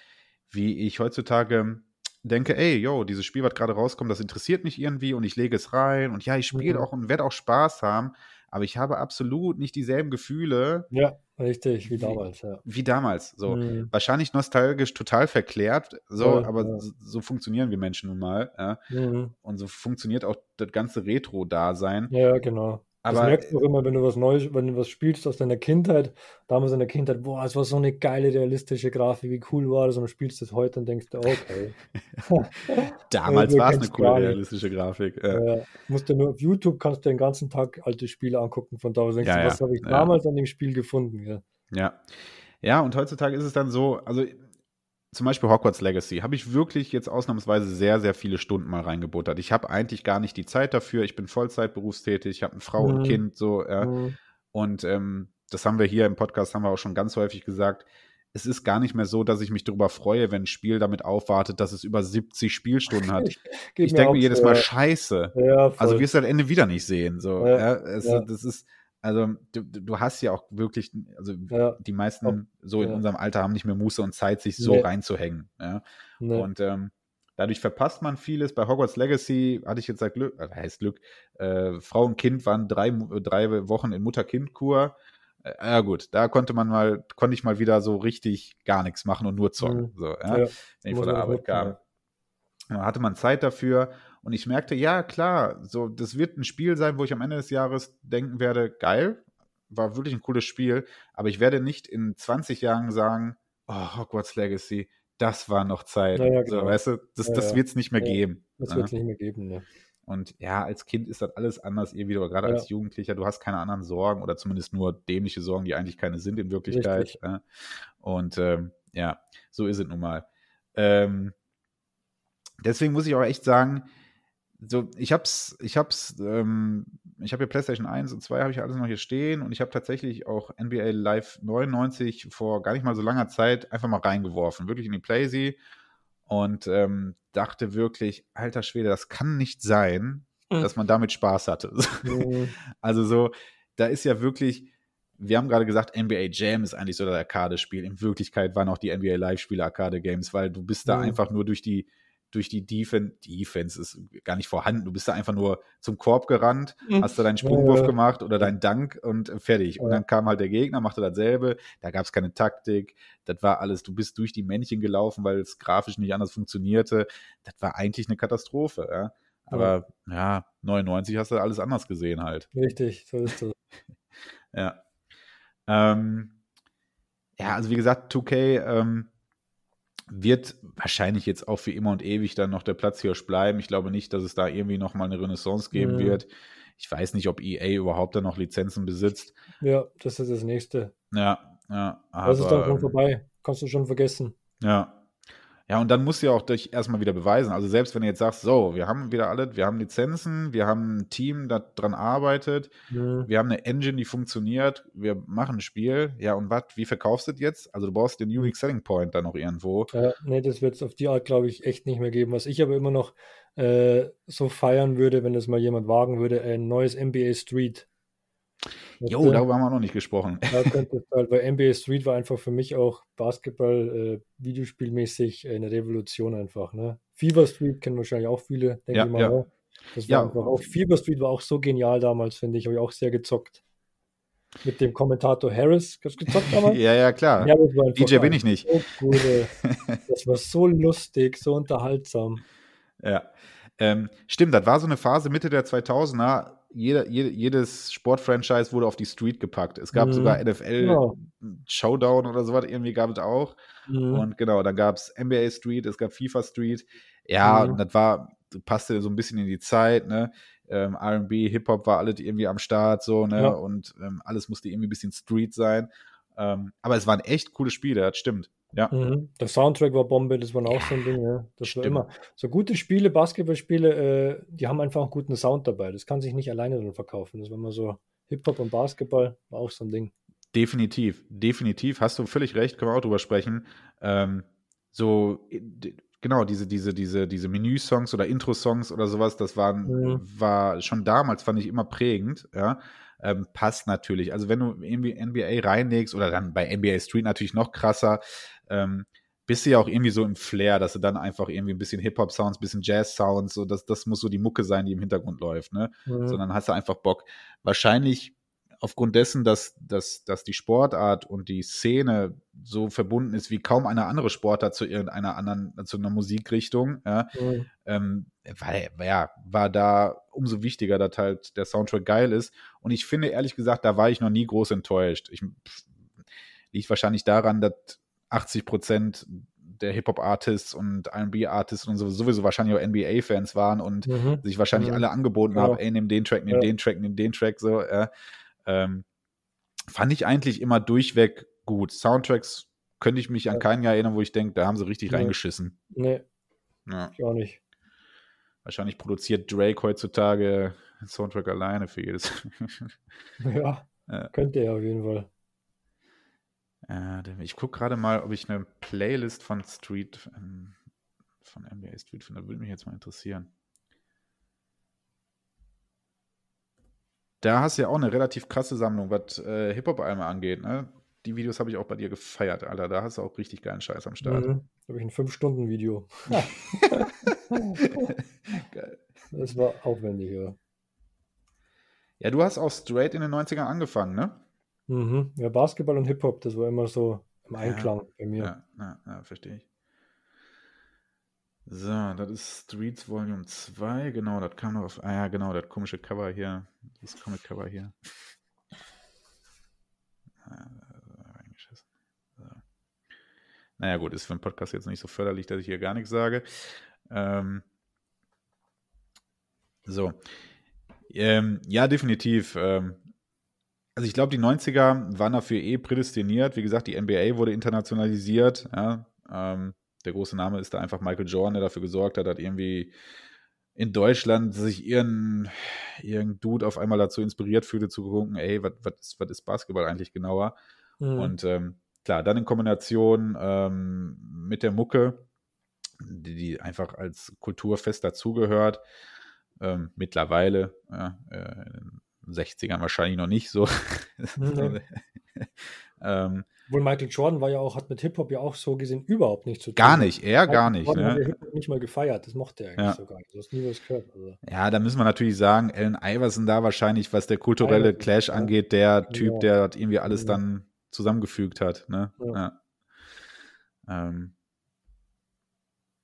wie ich heutzutage denke, ey, yo, dieses Spiel, was gerade rauskommt, das interessiert mich irgendwie und ich lege es rein und ja, ich spiele mhm. auch und werde auch Spaß haben, aber ich habe absolut nicht dieselben Gefühle. Ja, richtig, wie damals, ja. Wie damals, so. Mhm. Wahrscheinlich nostalgisch total verklärt, so, ja, aber ja. So, so, funktionieren wir Menschen nun mal, ja. Mhm. Und so funktioniert auch das ganze Retro-Dasein. Ja, genau. Aber, das merkst du auch immer, wenn du was Neues, wenn du was spielst aus deiner Kindheit, damals in der Kindheit, boah, es war so eine geile, realistische Grafik, wie cool war das, und du spielst es heute und denkst, okay. damals war es eine coole, realistische Grafik. Ja. Ja, musst du nur auf YouTube kannst du den ganzen Tag alte Spiele angucken, von da aus denkst ja, du, was habe ich damals an dem Spiel gefunden? Ja. ja. Ja, und heutzutage ist es dann so, also zum Beispiel Hogwarts Legacy, habe ich wirklich jetzt ausnahmsweise sehr, sehr viele Stunden mal reingebuttert. Ich habe eigentlich gar nicht die Zeit dafür. Ich bin Vollzeit berufstätig, ich habe eine Frau mhm. und Kind, so, ja. Mhm. Und ähm, das haben wir hier im Podcast, haben wir auch schon ganz häufig gesagt. Es ist gar nicht mehr so, dass ich mich darüber freue, wenn ein Spiel damit aufwartet, dass es über 70 Spielstunden hat. ich denke mir jedes Mal, scheiße. Ja, also wirst du am Ende wieder nicht sehen. So, ja, ja, es, das ist, also du, du hast ja auch wirklich, also ja. die meisten so in ja. unserem Alter haben nicht mehr Muße und Zeit, sich so nee. reinzuhängen. Ja? Nee. Und ähm, dadurch verpasst man vieles. Bei Hogwarts Legacy hatte ich jetzt seit Glück, äh, heißt Glück, äh, Frau und Kind waren drei, drei Wochen in Mutter-Kind-Kur. Äh, ja gut, da konnte man mal, konnte ich mal wieder so richtig gar nichts machen und nur zocken. Mhm. So, ja? Wenn ich von der Arbeit kam. Dann hatte man Zeit dafür und ich merkte, ja, klar, so, das wird ein Spiel sein, wo ich am Ende des Jahres denken werde, geil, war wirklich ein cooles Spiel, aber ich werde nicht in 20 Jahren sagen, oh, Hogwarts Legacy, das war noch Zeit. Ja, ja, genau. so, weißt du, das, ja, das wird es nicht mehr geben. Das wird es nicht mehr geben, ne. Und ja, als Kind ist das alles anders irgendwie, oder gerade als Jugendlicher, du hast keine anderen Sorgen oder zumindest nur dämliche Sorgen, die eigentlich keine sind in Wirklichkeit. Richtig. Und ähm, ja, so ist es nun mal. Ähm, deswegen muss ich auch echt sagen, so, ich hab's, ich hab's, ähm, ich habe hier PlayStation 1 und 2 habe ich alles noch hier stehen und ich habe tatsächlich auch NBA Live 99 vor gar nicht mal so langer Zeit einfach mal reingeworfen, wirklich in die Playsee und ähm, dachte wirklich, alter Schwede, das kann nicht sein, mhm. dass man damit Spaß hatte. Mhm. Also so, da ist ja wirklich, wir haben gerade gesagt, NBA Jam ist eigentlich so das Arcade-Spiel. In Wirklichkeit waren auch die NBA Live-Spiele Arcade-Games, weil du bist da mhm. einfach nur durch die durch die Defense, Defense ist gar nicht vorhanden. Du bist da einfach nur zum Korb gerannt, mhm. hast da deinen Sprungwurf ja. gemacht oder deinen Dank und fertig. Und dann kam halt der Gegner, machte dasselbe. Da gab es keine Taktik. Das war alles, du bist durch die Männchen gelaufen, weil es grafisch nicht anders funktionierte. Das war eigentlich eine Katastrophe. Ja? Aber ja. ja, 99 hast du alles anders gesehen halt. Richtig, so ist das. ja. Ähm, ja, also wie gesagt, 2K ähm, wird wahrscheinlich jetzt auch für immer und ewig dann noch der Platzhirsch bleiben. Ich glaube nicht, dass es da irgendwie nochmal eine Renaissance geben mhm. wird. Ich weiß nicht, ob EA überhaupt da noch Lizenzen besitzt. Ja, das ist das nächste. Ja, ja. Aber, das ist dann schon vorbei. Kannst du schon vergessen. Ja, ja, und dann musst du ja auch dich erstmal wieder beweisen. Also selbst wenn du jetzt sagst, so, wir haben wieder alles, wir haben Lizenzen, wir haben ein Team, das dran arbeitet, mhm. wir haben eine Engine, die funktioniert, wir machen ein Spiel, ja, und was, wie verkaufst du das jetzt? Also du brauchst den Unique Selling Point dann noch irgendwo. Ja, nee, das wird es auf die Art, glaube ich, echt nicht mehr geben. Was ich aber immer noch äh, so feiern würde, wenn das mal jemand wagen würde, ein neues NBA Street. Jo, darüber haben wir noch nicht gesprochen. Ja, könnte halt, weil NBA Street war einfach für mich auch Basketball, äh, Videospielmäßig eine Revolution einfach. Ne? Fever Street kennen wahrscheinlich auch viele, denke ja, ich mal. Ja. Ne? Das war ja. einfach auch, Fever Street war auch so genial damals, finde ich. Habe ich auch sehr gezockt. Mit dem Kommentator Harris. Hast du gezockt damals? ja, ja, klar. Ja, DJ bin ich nicht. So cool, das war so lustig, so unterhaltsam. Ja. Ähm, stimmt, das war so eine Phase Mitte der 2000er jeder, jede, jedes Sportfranchise wurde auf die Street gepackt. Es gab mhm. sogar NFL genau. Showdown oder sowas, irgendwie gab es auch. Mhm. Und genau, dann gab es NBA Street, es gab FIFA Street. Ja, mhm. das war, passte so ein bisschen in die Zeit, ne? Ähm, RB, Hip-Hop war alles irgendwie am Start, so, ne? Ja. Und ähm, alles musste irgendwie ein bisschen Street sein. Ähm, aber es waren echt coole Spiele, das stimmt. Ja. Mhm. Der Soundtrack war Bombe, das war auch so ein Ding, ja. Das Stimmt. war immer. So gute Spiele, Basketballspiele, äh, die haben einfach einen guten Sound dabei. Das kann sich nicht alleine dann verkaufen. Das war immer so Hip-Hop und Basketball, war auch so ein Ding. Definitiv, definitiv. Hast du völlig recht, können wir auch drüber sprechen. Ähm, so, genau, diese, diese, diese, diese Menü-Songs oder Intro-Songs oder sowas, das waren, mhm. war schon damals, fand ich immer prägend, ja ähm, passt natürlich. Also wenn du irgendwie NBA reinlegst oder dann bei NBA Street natürlich noch krasser, ähm, bist du ja auch irgendwie so im Flair, dass du dann einfach irgendwie ein bisschen Hip-Hop-Sounds, ein bisschen Jazz-Sounds, so das, das muss so die Mucke sein, die im Hintergrund läuft, ne? Mhm. Sondern hast du einfach Bock. Wahrscheinlich aufgrund dessen, dass, dass, dass die Sportart und die Szene so verbunden ist wie kaum eine andere Sportart zu irgendeiner anderen, zu einer Musikrichtung, ja, mhm. ähm, war, ja, war da umso wichtiger, dass halt der Soundtrack geil ist. Und ich finde, ehrlich gesagt, da war ich noch nie groß enttäuscht. Ich, liegt wahrscheinlich daran, dass 80 Prozent der Hip-Hop-Artists und R&B-Artists und sowieso wahrscheinlich auch NBA-Fans waren und mhm. sich wahrscheinlich mhm. alle angeboten ja. haben, ey, nimm den Track, nimm ja. den Track, nimm den Track, so, ja. Ähm, fand ich eigentlich immer durchweg gut. Soundtracks könnte ich mich an keinen Jahr erinnern, wo ich denke, da haben sie richtig nee. reingeschissen. Nee. Ja. Ich auch nicht. Wahrscheinlich produziert Drake heutzutage einen Soundtrack alleine für jedes. ja, ja, könnte er auf jeden Fall. Äh, ich gucke gerade mal, ob ich eine Playlist von Street, ähm, von NBA Street finde. Würde mich jetzt mal interessieren. Da hast du ja auch eine relativ krasse Sammlung, was äh, Hip-Hop-Alben angeht, ne? Die Videos habe ich auch bei dir gefeiert, Alter. Da hast du auch richtig geilen Scheiß am Start. Mhm. Da habe ich ein 5-Stunden-Video. Geil. Das war aufwendig, ja. Ja, du hast auch straight in den 90ern angefangen, ne? Mhm. Ja, Basketball und Hip-Hop, das war immer so im Einklang ja, bei mir. Ja, ja, ja verstehe ich. So, das ist Streets Volume 2, genau, das kam noch auf, ah ja, genau, das komische Cover hier, das Comic-Cover hier. Ah, so. Naja, gut, ist für einen Podcast jetzt nicht so förderlich, dass ich hier gar nichts sage. Ähm, so. Ähm, ja, definitiv. Ähm, also ich glaube, die 90er waren dafür eh prädestiniert. Wie gesagt, die NBA wurde internationalisiert. Ja, ähm, der große Name ist da einfach Michael Jordan, der dafür gesorgt hat, dass irgendwie in Deutschland sich irgendein, irgendein Dude auf einmal dazu inspiriert fühlte, zu gucken, ey, was ist, ist Basketball eigentlich genauer? Mhm. Und ähm, klar, dann in Kombination ähm, mit der Mucke, die, die, einfach als Kulturfest dazugehört, ähm, mittlerweile, ja, äh, in 60ern wahrscheinlich noch nicht so. Mhm. ähm, Obwohl Michael Jordan war ja auch, hat mit Hip-Hop ja auch so gesehen überhaupt nichts zu tun. Gar nicht, er gar nicht. Jordan hat Ne? Hip-Hop nicht mal gefeiert, das mochte er eigentlich Ja. so gar nicht. Du hast nie was gehört. Also. Ja, da müssen wir natürlich sagen, Allen Iverson da wahrscheinlich, was der kulturelle Iverson, Clash ja. angeht, der Typ, Ja. der das irgendwie alles Ja. dann zusammengefügt hat. Ne? Ja. Ja. Ähm,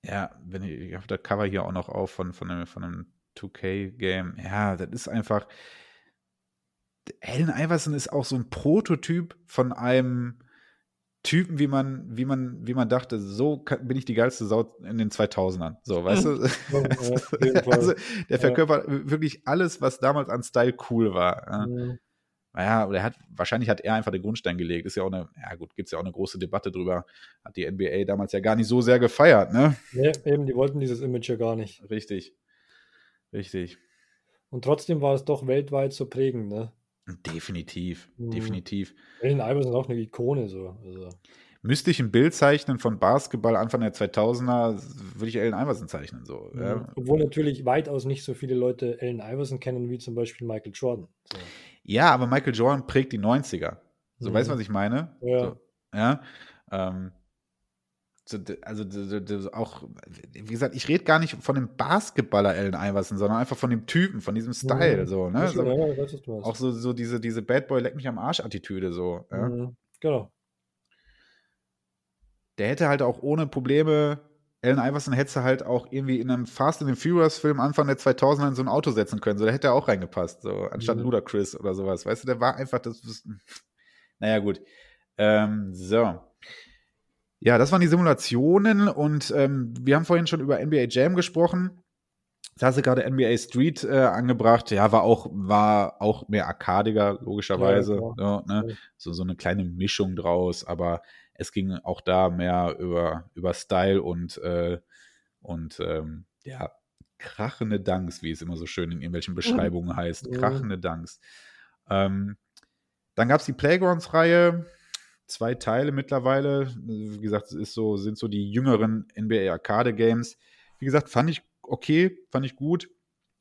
ja, wenn ich, ich habe das Cover hier auch noch auf von, von einem, von einem 2K-Game. Ja, das ist einfach. Allen Iverson ist auch so ein Prototyp von einem Typen, wie man, wie man, wie man dachte, so kann, bin ich die geilste Sau in den 2000ern. So, weißt du? Ja, also, der Ja. verkörpert wirklich alles, was damals an Style cool war. Ja. Naja, oder er hat, wahrscheinlich hat er einfach den Grundstein gelegt. Ist ja auch eine, ja gut, gibt es ja auch eine große Debatte drüber. Hat die NBA damals ja gar nicht so sehr gefeiert, ne? Nee, eben, die wollten dieses Image ja gar nicht. Richtig. Richtig. Und trotzdem war es doch weltweit so prägend, ne? Definitiv, Mhm. definitiv. Allen Iverson ist auch eine Ikone so. Also, Müsste ich ein Bild zeichnen von Basketball Anfang der 2000er, würde ich Allen Iverson zeichnen. So. mhm. Ja. Obwohl natürlich weitaus nicht so viele Leute Allen Iverson kennen wie zum Beispiel Michael Jordan. So. ja, aber Michael Jordan prägt die 90er. So, Mhm. weißt du, was ich meine? Ja. So, ja. Ähm, also auch, wie gesagt, ich rede gar nicht von dem Basketballer Allen Iverson, sondern einfach von dem Typen, von diesem Style. Mhm. So, ne? so, ja, weiß, auch so, so diese, diese Bad Boy leck mich am Arsch-Attitüde. So, ja? Mhm. Genau. Der hätte halt auch ohne Probleme, Allen Iverson hätte halt auch irgendwie in einem Fast and the Furious Film Anfang der 2000er in so ein Auto setzen können. So, da hätte er auch reingepasst, so, anstatt Mhm. Ludacris oder sowas. Weißt du, der war einfach das. das naja, gut. Ähm, so. Ja, das waren die Simulationen und ähm, wir haben vorhin schon über NBA Jam gesprochen. Da hast du gerade NBA Street äh, angebracht. Ja, war auch, war auch mehr arkadiger, logischerweise. Ja, so, ne? Ja. so, so eine kleine Mischung draus, aber es ging auch da mehr über, über Style und, äh, und ähm, ja, krachende Dunks, wie es immer so schön in irgendwelchen Beschreibungen heißt. Krachende Dunks. Ähm, dann gab es die Playgrounds-Reihe, zwei Teile mittlerweile. Wie gesagt, es ist so, sind so die jüngeren NBA Arcade Games. Wie gesagt, fand ich okay, fand ich gut.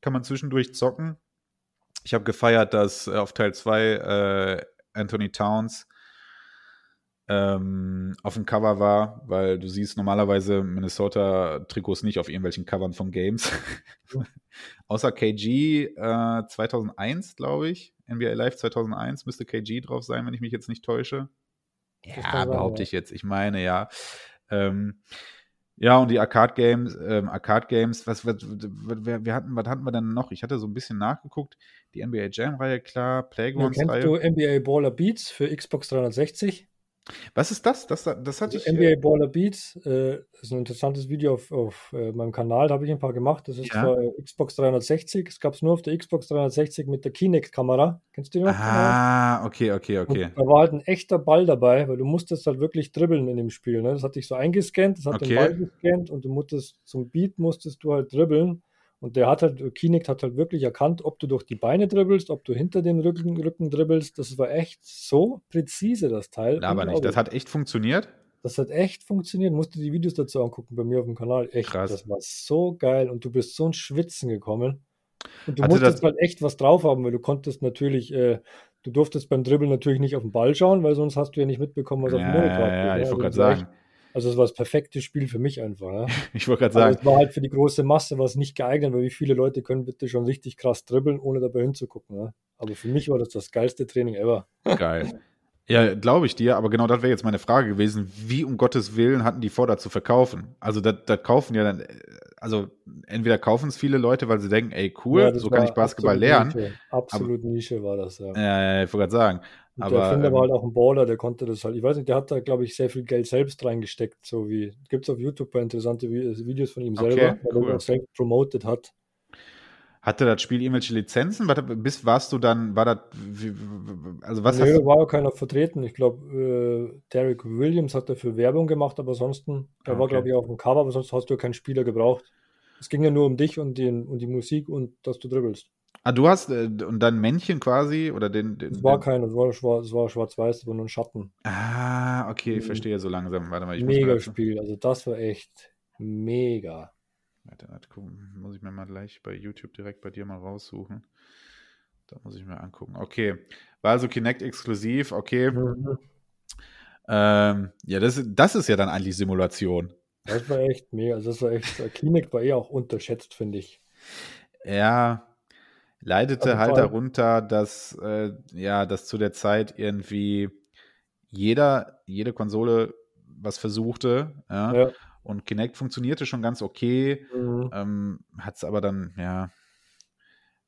Kann man zwischendurch zocken. Ich habe gefeiert, dass äh, auf Teil 2 äh, Anthony Towns ähm, auf dem Cover war, weil du siehst normalerweise Minnesota-Trikots nicht auf irgendwelchen Covern von Games. Außer KG äh, 2001, glaube ich. NBA Live 2001 müsste KG drauf sein, wenn ich mich jetzt nicht täusche. Ja, behaupte ja. ich jetzt. Ich meine, ja. Ähm, ja, und die Arcade Games, ähm, Arcade Games, was, was, was, wir hatten, was hatten wir denn noch? Ich hatte so ein bisschen nachgeguckt. Die NBA Jam-Reihe, klar, Ja, Playgrounds-Reihe. kennst du NBA Baller Beats für Xbox 360? Was ist das? Das, das hatte Also ich. äh, NBA Baller Beats äh, ist ein interessantes Video auf, auf äh, meinem Kanal, da habe ich ein paar gemacht. Das ist Ja. äh, Xbox 360, es gab es nur auf der Xbox 360 mit der Kinect-Kamera. Kennst du die noch? Ah, okay, okay, okay. Und da war halt ein echter Ball dabei, weil du musstest halt wirklich dribbeln in dem Spiel. Ne? Das hat dich so eingescannt, das hat Okay. den Ball gescannt und du musstest zum Beat musstest du halt dribbeln. Und der hat halt, Kinect hat halt wirklich erkannt, ob du durch die Beine dribbelst, ob du hinter den Rücken, Rücken dribbelst. Das war echt so präzise, das Teil. Aber nicht. Das hat echt funktioniert. Das hat echt funktioniert. Musst du die Videos dazu angucken bei mir auf dem Kanal. Echt, Krass. das war so geil und du bist so ein Schwitzen gekommen. Und du Hatte musstest halt echt was drauf haben, weil du konntest natürlich, äh, du durftest beim Dribbeln natürlich nicht auf den Ball schauen, weil sonst hast du ja nicht mitbekommen, was Ja, auf dem Monitor ja, abgeht, ja, ne? ich Also wollte das gerade sagen. Also es war das perfekte Spiel für mich einfach. Ja? Ich wollte gerade Aber sagen. es war halt für die große Masse was nicht geeignet, weil wie viele Leute können bitte schon richtig krass dribbeln, ohne dabei hinzugucken. Ja? Aber für mich war das das geilste Training ever. Geil. Ja, glaube ich dir, aber genau das wäre jetzt meine Frage gewesen. Wie um Gottes Willen hatten die vor, das zu verkaufen? Also, das, das kaufen ja dann, also entweder kaufen es viele Leute, weil sie denken, ey, cool, Ja, so kann ich Basketball lernen. Nische. Absolut Nische war das, ja. Ja, ich wollte gerade sagen. Und Aber, der Erfinder ähm, war halt auch ein Baller, der konnte das halt. Ich weiß nicht, der hat da, glaube ich, sehr viel Geld selbst reingesteckt. So wie, gibt es auf YouTube ein paar interessante Vi- Videos von ihm Okay, selber, weil cool. er das selbst promoted hat. Hatte das Spiel irgendwelche Lizenzen? Bis warst du dann, war das, also was du, war ja keiner vertreten. Ich glaube, äh, Derek Williams hat dafür Werbung gemacht, aber ansonsten, der Ah, war, okay. glaube ich, auf dem Cover, aber sonst hast du ja keinen Spieler gebraucht. Es ging ja nur um dich und, den, und die Musik und dass du dribbelst. Ah, du hast, äh, und dein Männchen quasi, oder den, den, Es war den kein, es war, schwar- es war schwarz-weiß, war nur ein Schatten. ah, okay, ich Mhm. verstehe so langsam. Warte mal, ich muss Mega das, Spiel, also das war echt mega. warte, warte, gucken, muss ich mir mal gleich bei YouTube direkt bei dir mal raussuchen. Da muss ich mir angucken. Okay, war also Kinect exklusiv, okay. Mhm. Ähm, ja, das, das ist ja dann eigentlich Simulation. Das war echt mega. Also das war echt, äh, Kinect war eh auch unterschätzt, finde ich. Ja, leidete Also halt allem- darunter, dass, äh, ja, dass zu der Zeit irgendwie jeder, jede Konsole was versuchte, ja, Ja. und Kinect funktionierte schon ganz okay, Mhm. ähm, hat es aber dann, ja,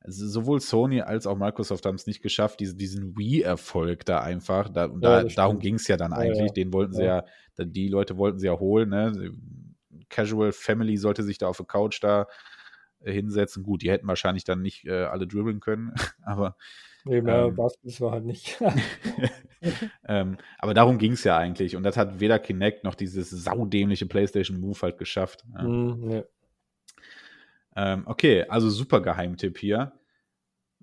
also sowohl Sony als auch Microsoft haben es nicht geschafft, diese, diesen Wii-Erfolg da einfach, da, und Ja, da, darum ging es ja dann Ja, eigentlich, ja. den wollten sie Ja. ja, die Leute wollten sie ja holen, ne? Casual Family sollte sich da auf der Couch da hinsetzen. Gut, die hätten wahrscheinlich dann nicht äh, alle dribbeln können, aber, Eben, ja, Ähm. Basketball war halt nicht. ähm, aber darum ging es ja eigentlich. Und das hat weder Kinect noch dieses saudämliche PlayStation Move halt geschafft. Ja. Mhm, ne. Ähm, okay, also super Geheimtipp hier.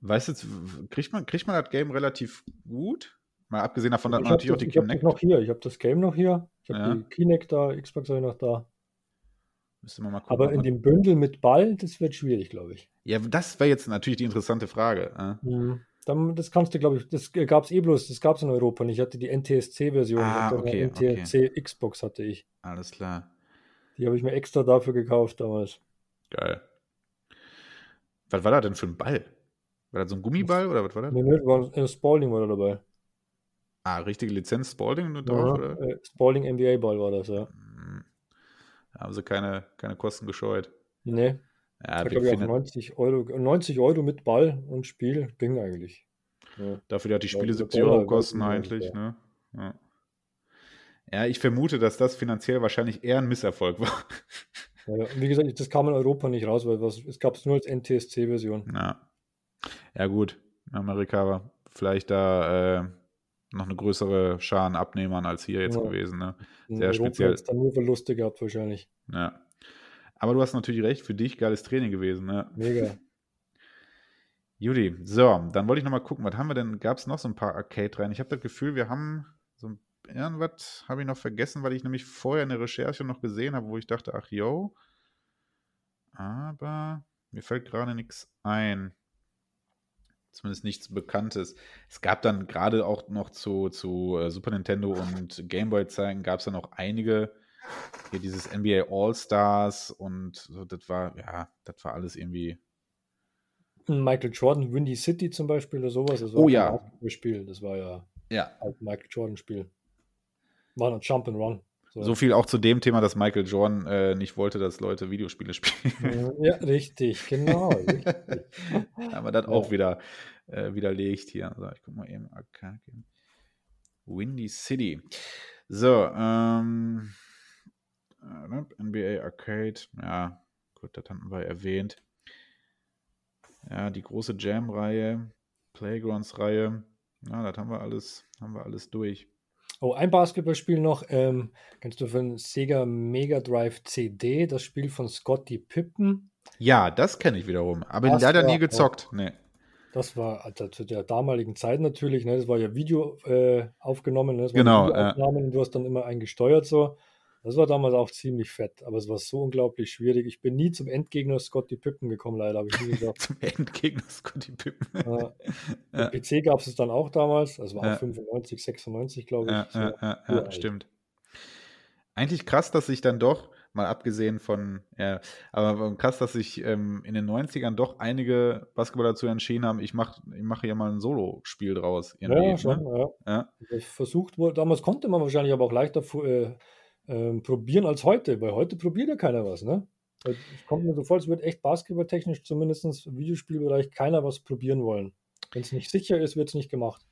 Weißt du, kriegt man, kriegt man das Game relativ gut? Mal abgesehen davon, dass Ich man habe natürlich auch das, die ich hab das Kinect. noch hier. Ich habe das Game noch hier. Ich habe Ja. die Kinect da, Xbox habe ich noch da. Müsste man mal gucken. Aber in dem Bündel mit Ball, das wird schwierig, glaube ich. ja, das wäre jetzt natürlich die interessante Frage. äh. Mhm. Dann, das kannst du, glaube ich, das gab es eh bloß, das gab es in Europa nicht. Ich hatte die NTSC-Version. Ah, okay, NTSC Xbox hatte ich. Alles klar. Die habe ich mir extra dafür gekauft damals. Geil. Was war da denn für ein Ball? War das so ein Gummiball oder was war das? Nee, nee, war, äh, Spalding war da dabei. Ah, richtige Lizenz Spalding nur drauf, Ja, oder? äh, Spalding NBA-Ball war das, ja. Haben sie keine, keine Kosten gescheut. Nee, Ja, glaube ich finden- 90 Euro, 90 Euro mit Ball und Spiel ging eigentlich. Ja. Dafür, dass die Ja, Spiele diese 70 Euro kosten eigentlich. nicht, Ne? Ja. ja, ich vermute, dass das finanziell wahrscheinlich eher ein Misserfolg war. Ja, ja. Wie gesagt, das kam in Europa nicht raus, weil was, es gab es nur als NTSC-Version. Ja, ja gut. Amerika war vielleicht da äh, noch eine größere Schar an Abnehmern als hier jetzt Ja. gewesen. Ne? In Sehr Europa speziell. hat's dann nur Verluste gehabt wahrscheinlich. Ja. Aber du hast natürlich recht, für dich geiles Training gewesen. Ne? Mega. Judy, so, dann wollte ich nochmal gucken, was haben wir denn? Gab es noch so ein paar Arcade rein? Ich habe das Gefühl, wir haben so ein, irgendwas habe ich noch vergessen, weil ich nämlich vorher in der Recherche noch gesehen habe, wo ich dachte, ach yo. Aber mir fällt gerade nichts ein. Zumindest nichts Bekanntes. Es gab dann gerade auch noch zu, zu äh, Super Nintendo und Gameboy-Zeiten gab es dann noch einige, hier dieses NBA All-Stars und so, das war, ja, das war alles irgendwie Michael Jordan, Windy City zum Beispiel oder sowas. Das war Oh ja. Basketballspiel, das war ja Ja, halt ein Michael Jordan-Spiel. War ein Jump and Run. So. So viel auch zu dem Thema, dass Michael Jordan äh, nicht wollte, dass Leute Videospiele spielen. Ja, richtig, genau. richtig. Haben wir das Ja. auch wieder äh, widerlegt hier. So, ich guck mal eben. Game. Windy City. So, ähm, äh, ne, NBA Arcade. Ja, gut, das hatten wir erwähnt. Ja, die große Jam-Reihe, Playgrounds-Reihe. Ja, das haben wir alles, haben wir alles durch. Oh, ein Basketballspiel noch. Ähm, kennst du von Sega Mega Drive CD, das Spiel von Scotty Pippen? Ja, das kenne ich wiederum, aber Das leider war nie gezockt. Nee. Das war also zu der damaligen Zeit natürlich, ne? Das war ja Video äh, aufgenommen, ne? Genau, Videoaufnahmen und du hast dann immer einen gesteuert so. Das war damals auch ziemlich fett, aber es war so unglaublich schwierig. Ich bin nie zum Endgegner Scotty Pippen gekommen, leider, habe ich nie gesagt. Zum Endgegner Scotty Pippen. Ja. Ja. Im PC gab es es dann auch damals, das war Ja. auch 95, 96, glaube ich. Ja, so ja, ja, ja, stimmt. Eigentlich krass, dass sich dann doch, mal abgesehen von, ja, aber krass, dass sich ähm, in den 90ern doch einige Basketballer dazu entschieden haben, ich mache ich mach hier mal ein Solo-Spiel draus. Ja, schon, ne? ja. ja. Das versucht wohl, damals konnte man wahrscheinlich aber auch leichter äh, ähm, probieren als heute, weil heute probiert ja keiner was, ne? Es kommt mir so vor, es wird echt basketballtechnisch, zumindest im Videospielbereich, keiner was probieren wollen. Wenn es nicht sicher ist, wird es nicht gemacht.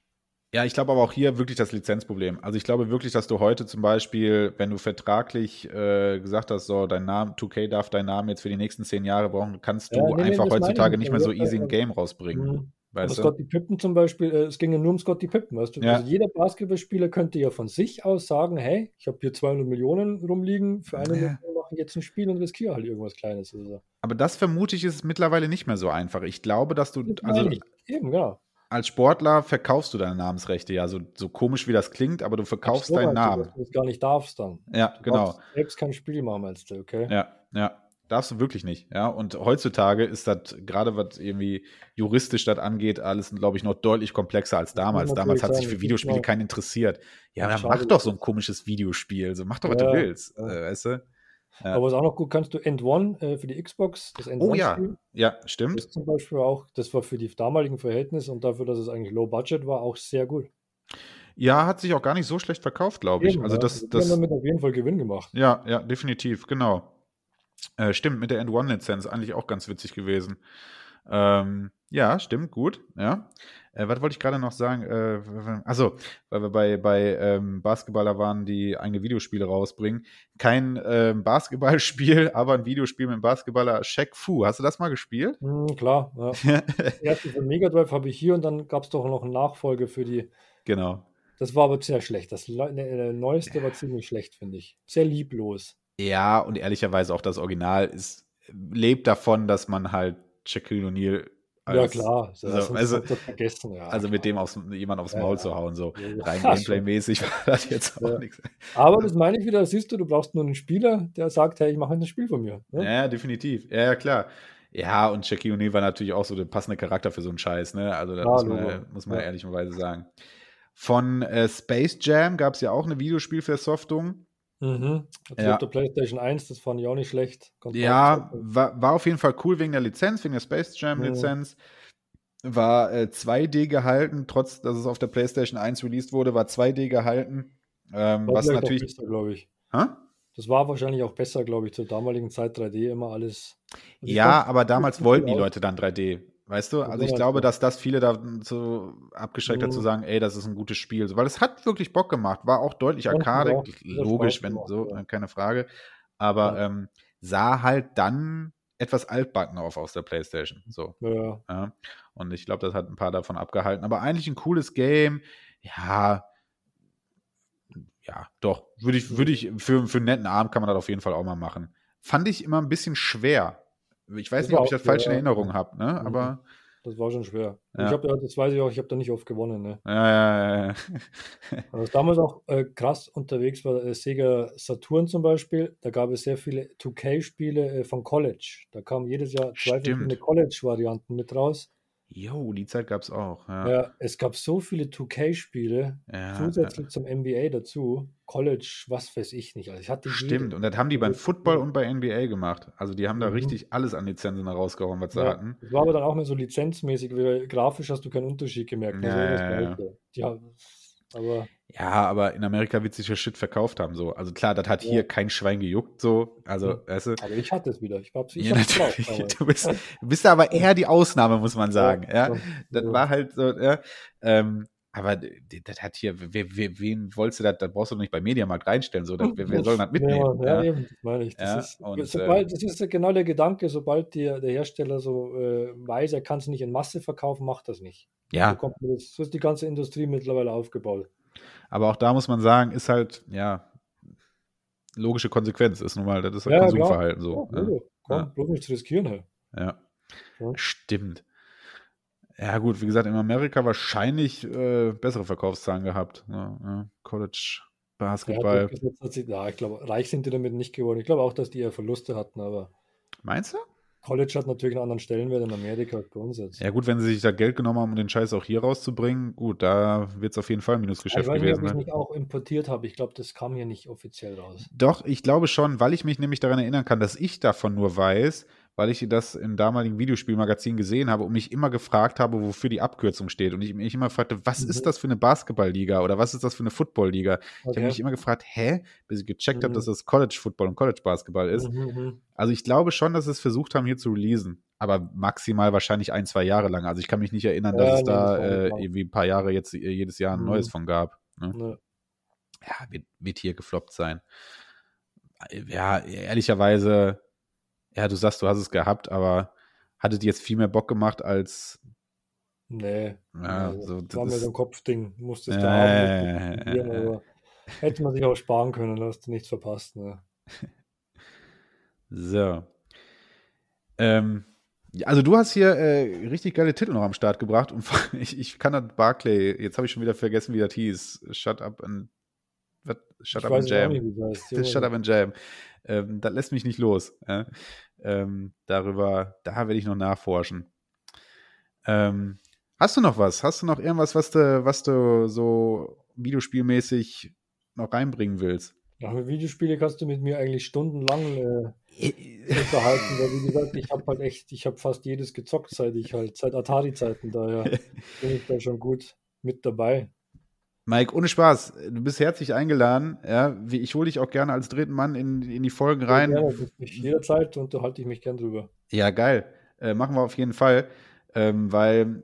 Ja, ich glaube aber auch hier wirklich das Lizenzproblem. Also ich glaube wirklich, dass du heute zum Beispiel, wenn du vertraglich äh, gesagt hast, so dein Name, 2K darf deinen Namen jetzt für die nächsten zehn Jahre brauchen, kannst du Ja, nee, nee, einfach ich heutzutage nicht. nicht mehr so Also, easy ein äh, Game rausbringen. Mhm. Aber Weißt du? Scotty Pippen zum Beispiel, äh, es ging ja nur um Scotty Pippen, weißt du? Ja. Also jeder Basketballspieler könnte ja von sich aus sagen, hey, ich habe hier 200 Millionen rumliegen, für eine Ja. Million mache ich jetzt ein Spiel und riskiere halt irgendwas Kleines. Also, Aber das vermute ich ist mittlerweile nicht mehr so einfach. Ich glaube, dass du, das also. Eben, genau. als Sportler verkaufst du deine Namensrechte, ja, so, so komisch wie das klingt, aber du verkaufst deinen du, Namen. Dass du es gar nicht darfst dann. Ja, Du genau. darfst selbst kein Spiel machen, meinst du, okay? Ja, ja. Darfst du wirklich nicht, ja. Und heutzutage ist das, gerade was irgendwie juristisch das angeht, alles, glaube ich, noch deutlich komplexer als damals. Damals hat sich für Videospiele keinen interessiert. Ja, dann mach doch so ein komisches Videospiel. So, mach doch, was ja, du willst, ja. äh, weißt du? Ja. Aber was auch noch gut kannst du End One äh, für die Xbox, das End One. Oh ja, ja, stimmt. Das zum Beispiel auch, das war für die damaligen Verhältnisse und dafür, dass es eigentlich Low Budget war, auch sehr gut. Ja, hat sich auch gar nicht so schlecht verkauft, glaube ich. Eben, also das, das, haben damit auf jeden Fall Gewinn gemacht. Ja, ja, definitiv, genau. Äh, stimmt, mit der End One-Lizenz eigentlich auch ganz witzig gewesen. Ähm, ja, stimmt, gut. Ja. Äh, was wollte ich gerade noch sagen? Äh, also, weil wir bei, bei ähm, Basketballer waren, die eigene Videospiele rausbringen. Kein ähm, Basketballspiel, aber ein Videospiel mit dem Basketballer Shaq Fu. Hast du das mal gespielt? Mm, klar, ja. Erste von Mega Drive habe ich hier und dann gab es doch noch eine Nachfolge für die. Genau. Das war aber sehr schlecht. Das ne, neueste war ziemlich schlecht, finde ich. Sehr lieblos. Ja, und ehrlicherweise auch das Original ist, lebt davon, dass man halt Shaquille O'Neal ja, klar. So, also, vergessen, ja. also mit dem aufs, jemand aufs Maul ja, zu hauen, so rein Gameplay-mäßig war das jetzt auch nichts. Aber das meine ich wieder, siehst du, du brauchst nur einen Spieler, der sagt, hey, ich mache ein Spiel von mir. Ne? Ja, definitiv. Ja, ja, klar. Ja, und Shaquille O'Neal war natürlich auch so der passende Charakter für so einen Scheiß, ne? Also, das muss man, muss man ehrlicherweise sagen. Von äh, Space Jam gab es ja auch eine Videospielversoftung. Mhm. Also ja. auf der PlayStation 1, das fand ich auch nicht schlecht. Ganz ja, war, war auf jeden Fall cool wegen der Lizenz, wegen der Space Jam Lizenz. Mhm. War äh, 2D gehalten, trotz dass es auf der PlayStation 1 released wurde, war 2D gehalten. Ähm, was natürlich. glaube ich. Ha? Das war wahrscheinlich auch besser, glaube ich, zur damaligen Zeit 3D immer alles. Also ja, aber damals wollten die Leute dann 3D. Weißt du? Also ich glaube, dass das viele da so abgeschreckt hat zu mhm. sagen, ey, das ist ein gutes Spiel. Weil es hat wirklich Bock gemacht, war auch deutlich arcade, logisch, wenn so, keine Frage. Aber ähm, sah halt dann etwas altbacken auf aus der Playstation. So. Ja. ja. Und ich glaube, das hat ein paar davon abgehalten. Aber eigentlich ein cooles Game. Ja, ja, doch. Würde ich, würde ich, für, für einen netten Abend kann man das auf jeden Fall auch mal machen. Fand ich immer ein bisschen schwer. Ich weiß das nicht, ob ich das falsch in Erinnerung habe, ne? Mhm. Aber. Das war schon schwer. Ja. Ich habe ja, das weiß ich auch, ich habe da nicht oft gewonnen, ne? Ja, ja, ja. ja. Was damals auch äh, krass unterwegs war, äh, Sega Saturn zum Beispiel, da gab es sehr viele 2K-Spiele äh, von College. Da kamen jedes Jahr zwei verschiedene College-Varianten mit raus. Jo, die Zeit gab es auch. Ja. ja. es gab so viele 2K-Spiele, ja, zusätzlich ja. zum NBA dazu. College, was weiß ich nicht. Also ich hatte Stimmt, und das haben die beim Football und bei NBA gemacht. Also die haben da mhm. richtig alles an Lizenzen rausgehauen, was sie hatten. Das war aber dann auch mehr so lizenzmäßig, weil grafisch hast du keinen Unterschied gemerkt. Also ja, ja, ja. Aber ja, aber in Amerika wird sich der Shit verkauft haben. So. Also klar, das hat ja. hier kein Schwein gejuckt. So. Also, ja. weißt du? Aber ich hatte es wieder. Ich, glaub, ich ja, natürlich. Drauf, du, bist, du bist aber eher die Ausnahme, muss man sagen. Ja, Das war halt so, ja. Ähm, aber das hat hier, wer, wer, wen wolltest du das, da brauchst du nicht bei Mediamarkt reinstellen, so, das, wer, wer soll das mitnehmen? Ja, ja, eben, das meine ich. Das, ist, und, sobald, das ist genau der Gedanke, sobald die, der Hersteller so äh, weiß, er kann es nicht in Masse verkaufen, macht das nicht. Ja. Das, so ist die ganze Industrie mittlerweile aufgebaut. Aber auch da muss man sagen, ist halt, ja, logische Konsequenz ist nun mal, das ist halt ja, Konsumverhalten so. Ja, ja. Komm, ja. bloß nichts riskieren halt. Ja. ja. Stimmt. Ja, gut, wie gesagt, in Amerika wahrscheinlich äh, bessere Verkaufszahlen gehabt. Ne? College Basketball. Ja, ich glaube, reich sind die damit nicht geworden. Ich glaube auch, dass die eher Verluste hatten, aber. Meinst du? College hat natürlich einen anderen Stellenwert in Amerika jetzt. Ja, gut, wenn sie sich da Geld genommen haben, um den Scheiß auch hier rauszubringen, gut, da wird es auf jeden Fall ein Minusgeschäft ich weiß gewesen. Nicht, ob ich ne? auch importiert habe. Ich glaube, das kam hier nicht offiziell raus. Doch, ich glaube schon, weil ich mich nämlich daran erinnern kann, dass ich davon nur weiß, weil ich das im damaligen Videospielmagazin gesehen habe und mich immer gefragt habe, wofür die Abkürzung steht. Und ich mich immer fragte, was mhm. ist das für eine Basketballliga oder was ist das für eine Footballliga? Okay. Ich habe mich immer gefragt, hä? Bis ich gecheckt mhm. habe, dass das College Football und College Basketball ist. Mhm, mhm. Also ich glaube schon, dass sie es versucht haben, hier zu releasen. Aber maximal wahrscheinlich ein, zwei Jahre lang. Also ich kann mich nicht erinnern, dass ja, es nee, da äh, irgendwie ein paar Jahre jetzt äh, jedes Jahr ein mhm. neues von gab. Ne? Nee. Ja, wird, wird hier gefloppt sein. Ja, ehrlicherweise ja, du sagst, du hast es gehabt, aber hattet jetzt viel mehr Bock gemacht als. Nee. Ja, nee, so, das war mir so ein Kopfding. Musstest du haben. Äh, aber hätte man sich auch sparen können, da hast du nichts verpasst. Ne? so. Ähm, also du hast hier äh, richtig geile Titel noch am Start gebracht und ich, ich kann das Barclay, jetzt habe ich schon wieder vergessen, wie das hieß. Shut up and Shut Up and Jam. Nicht, das heißt. Shut Up and Jam. Das lässt mich nicht los. Äh? Ähm, darüber, da werde ich noch nachforschen. Ähm, hast du noch was? Hast du noch irgendwas, was du, was du so videospielmäßig noch reinbringen willst? Ja, mit Videospiele kannst du mit mir eigentlich stundenlang äh, unterhalten, weil wie gesagt, ich habe halt echt, ich habe fast jedes gezockt, seit ich halt, seit Atari-Zeiten, daher bin ich da schon gut mit dabei. Mike, ohne Spaß, du bist herzlich eingeladen. Ja, ich hole dich auch gerne als dritten Mann in, in die Folgen rein. Ja, jederzeit unterhalte ich mich gern drüber. Ja, geil. Äh, machen wir auf jeden Fall, ähm, weil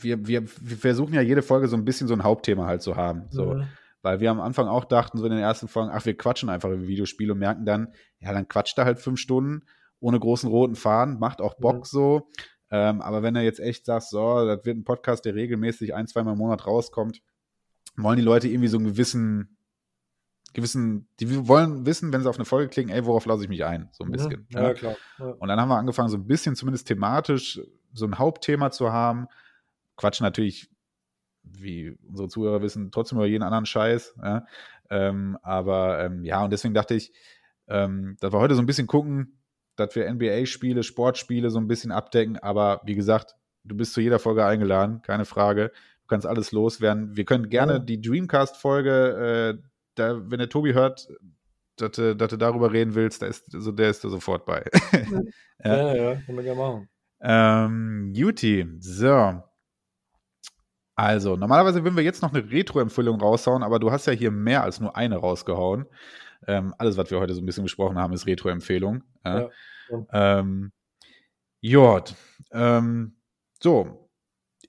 wir, wir, wir versuchen ja jede Folge so ein bisschen so ein Hauptthema halt zu haben. So. Mhm. Weil wir am Anfang auch dachten, so in den ersten Folgen, ach, wir quatschen einfach über Videospiele und merken dann, ja, dann quatscht er halt fünf Stunden ohne großen roten Faden, macht auch Bock mhm. so. Ähm, aber wenn er jetzt echt sagt, so, das wird ein Podcast, der regelmäßig ein, zweimal im Monat rauskommt, wollen die Leute irgendwie so einen gewissen, gewissen, die wollen wissen, wenn sie auf eine Folge klicken, ey, worauf lasse ich mich ein? So ein bisschen. Ja, ja. klar. Ja. Und dann haben wir angefangen, so ein bisschen zumindest thematisch so ein Hauptthema zu haben. Quatschen natürlich wie unsere Zuhörer wissen, trotzdem über jeden anderen Scheiß. Ja? Ähm, aber ähm, ja, und deswegen dachte ich, ähm, dass wir heute so ein bisschen gucken, dass wir NBA-Spiele, Sportspiele so ein bisschen abdecken. Aber wie gesagt, du bist zu jeder Folge eingeladen, keine Frage. Kannst alles loswerden. Wir können gerne ja. die Dreamcast-Folge, äh, da, wenn der Tobi hört, dass du, dass du darüber reden willst, da ist, also der ist da sofort bei. ja, ja, ja, können wir gerne machen. Ähm, Juti, so. Also, normalerweise würden wir jetzt noch eine Retro-Empfehlung raushauen, aber du hast ja hier mehr als nur eine rausgehauen. Ähm, alles, was wir heute so ein bisschen besprochen haben, ist Retro-Empfehlung. Ja. Ja. Ähm, Jord. Ähm, so.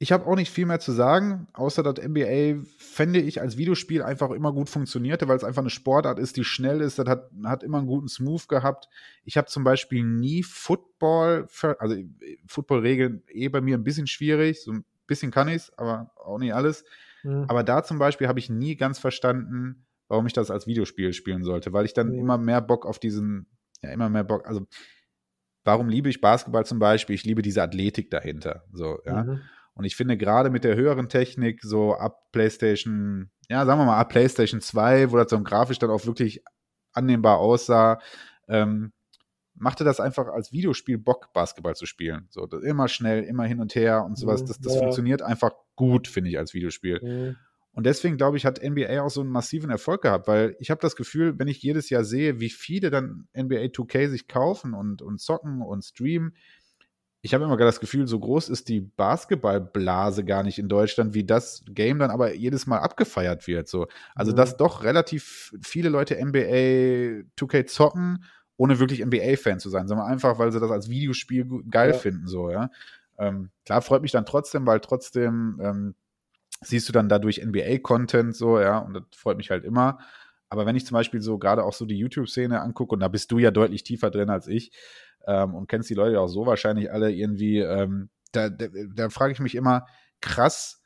Ich habe auch nicht viel mehr zu sagen, außer dass NBA, fände ich, als Videospiel einfach immer gut funktionierte, weil es einfach eine Sportart ist, die schnell ist. Das hat, hat immer einen guten Smooth gehabt. Ich habe zum Beispiel nie Football, also Football-Regeln eh bei mir ein bisschen schwierig, so ein bisschen kann ich es, aber auch nicht alles. Mhm. Aber da zum Beispiel habe ich nie ganz verstanden, warum ich das als Videospiel spielen sollte, weil ich dann mhm. immer mehr Bock auf diesen, ja, immer mehr Bock, also warum liebe ich Basketball zum Beispiel? Ich liebe diese Athletik dahinter. So, ja. Mhm. Und ich finde gerade mit der höheren Technik, so ab PlayStation, ja, sagen wir mal ab PlayStation 2, wo das so grafisch dann auch wirklich annehmbar aussah, ähm, machte das einfach als Videospiel Bock, Basketball zu spielen. So, immer schnell, immer hin und her und sowas. Mhm, das, das ja. funktioniert einfach gut, finde ich, als Videospiel. Mhm. Und deswegen, glaube ich, hat NBA auch so einen massiven Erfolg gehabt, weil ich habe das Gefühl, wenn ich jedes Jahr sehe, wie viele dann NBA 2K sich kaufen und, und zocken und streamen, ich habe immer gar das Gefühl, so groß ist die Basketballblase gar nicht in Deutschland, wie das Game dann aber jedes Mal abgefeiert wird. So. Also, mhm. dass doch relativ viele Leute NBA 2K zocken ohne wirklich NBA-Fan zu sein, sondern einfach, weil sie das als Videospiel geil ja. finden, so, ja. Ähm, klar, freut mich dann trotzdem, weil trotzdem ähm, siehst du dann dadurch NBA-Content, so, ja, und das freut mich halt immer. Aber wenn ich zum Beispiel so gerade auch so die YouTube-Szene angucke, und da bist du ja deutlich tiefer drin als ich ähm, und kennst die Leute auch so wahrscheinlich alle irgendwie, ähm, da, da, da frage ich mich immer, krass,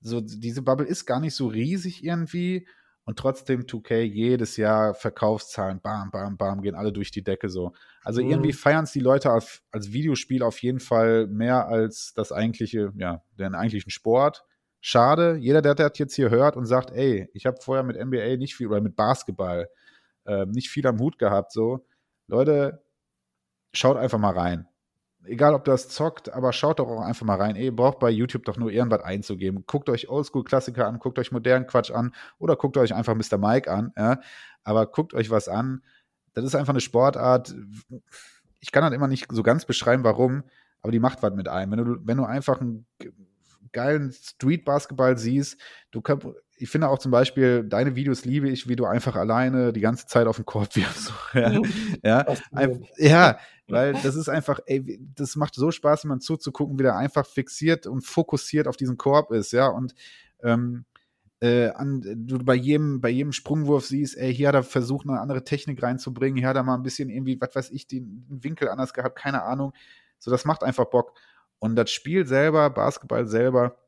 so diese Bubble ist gar nicht so riesig irgendwie und trotzdem 2K jedes Jahr Verkaufszahlen, bam, bam, bam, gehen alle durch die Decke so. Also mhm. irgendwie feiern es die Leute auf, als Videospiel auf jeden Fall mehr als das eigentliche, ja, den eigentlichen Sport. Schade, jeder, der das jetzt hier hört und sagt, ey, ich habe vorher mit NBA nicht viel oder mit Basketball äh, nicht viel am Hut gehabt, so. Leute, schaut einfach mal rein egal ob das zockt, aber schaut doch auch einfach mal rein. Ihr braucht bei YouTube doch nur irgendwas einzugeben. Guckt euch Oldschool-Klassiker an, guckt euch modernen Quatsch an oder guckt euch einfach Mr. Mike an. Ja? Aber guckt euch was an. Das ist einfach eine Sportart. Ich kann halt immer nicht so ganz beschreiben, warum, aber die macht was mit einem. Wenn du, wenn du einfach einen geilen Street-Basketball siehst, du kannst, ich finde auch zum Beispiel, deine Videos liebe ich, wie du einfach alleine die ganze Zeit auf den Korb wirfst. ja, ja, ja, weil das ist einfach, ey, das macht so Spaß, man zuzugucken, wie der einfach fixiert und fokussiert auf diesen Korb ist, ja, und ähm, äh, an, du bei jedem, bei jedem Sprungwurf siehst, ey, hier hat er versucht, eine andere Technik reinzubringen, hier hat er mal ein bisschen irgendwie, was weiß ich, den Winkel anders gehabt, keine Ahnung. So, das macht einfach Bock. Und das Spiel selber, Basketball selber,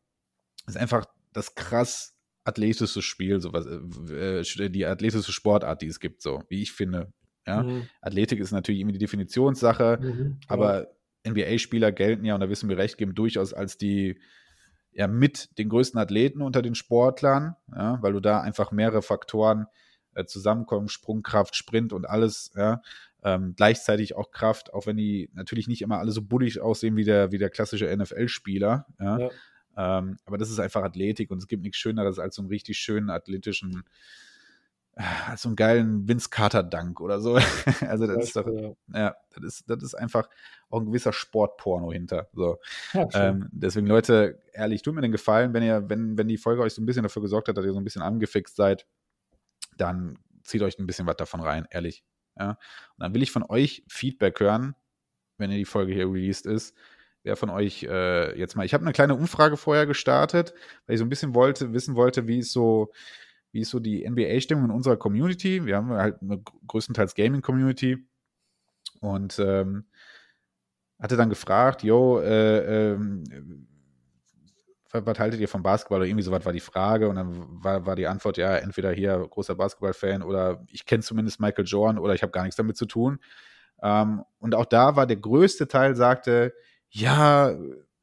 ist einfach das krass athletische Spiel, so was, äh, äh die athletische Sportart, die es gibt, so, wie ich finde. Ja? Mhm. Athletik ist natürlich irgendwie die Definitionssache, mhm, aber NBA-Spieler gelten ja, und da wissen wir recht geben, durchaus als die ja mit den größten Athleten unter den Sportlern, ja, weil du da einfach mehrere Faktoren äh, zusammenkommen, Sprungkraft, Sprint und alles, ja. Ähm, gleichzeitig auch Kraft, auch wenn die natürlich nicht immer alle so bullig aussehen wie der, wie der klassische NFL-Spieler. Ja? ja. Ähm, aber das ist einfach Athletik und es gibt nichts Schöneres als so einen richtig schönen athletischen, äh, so einen geilen Vince Carter-Dank oder so. also das ist doch, ja, das ist, das ist einfach auch ein gewisser Sportporno hinter. So. Ja, ähm, deswegen, Leute, ehrlich, tut mir den Gefallen, wenn ihr, wenn, wenn die Folge euch so ein bisschen dafür gesorgt hat, dass ihr so ein bisschen angefixt seid, dann zieht euch ein bisschen was davon rein, ehrlich. Ja? Und dann will ich von euch Feedback hören, wenn ihr die Folge hier released ist. Wer von euch äh, jetzt mal, ich habe eine kleine Umfrage vorher gestartet, weil ich so ein bisschen wollte, wissen wollte, wie es so, wie ist so die NBA-Stimmung in unserer Community. Wir haben halt eine größtenteils Gaming-Community und ähm, hatte dann gefragt, yo, äh, ähm, was haltet ihr vom Basketball oder irgendwie sowas war die Frage und dann war, war die Antwort, ja, entweder hier großer Basketball-Fan oder ich kenne zumindest Michael Jordan oder ich habe gar nichts damit zu tun. Ähm, und auch da war der größte Teil, sagte, ja,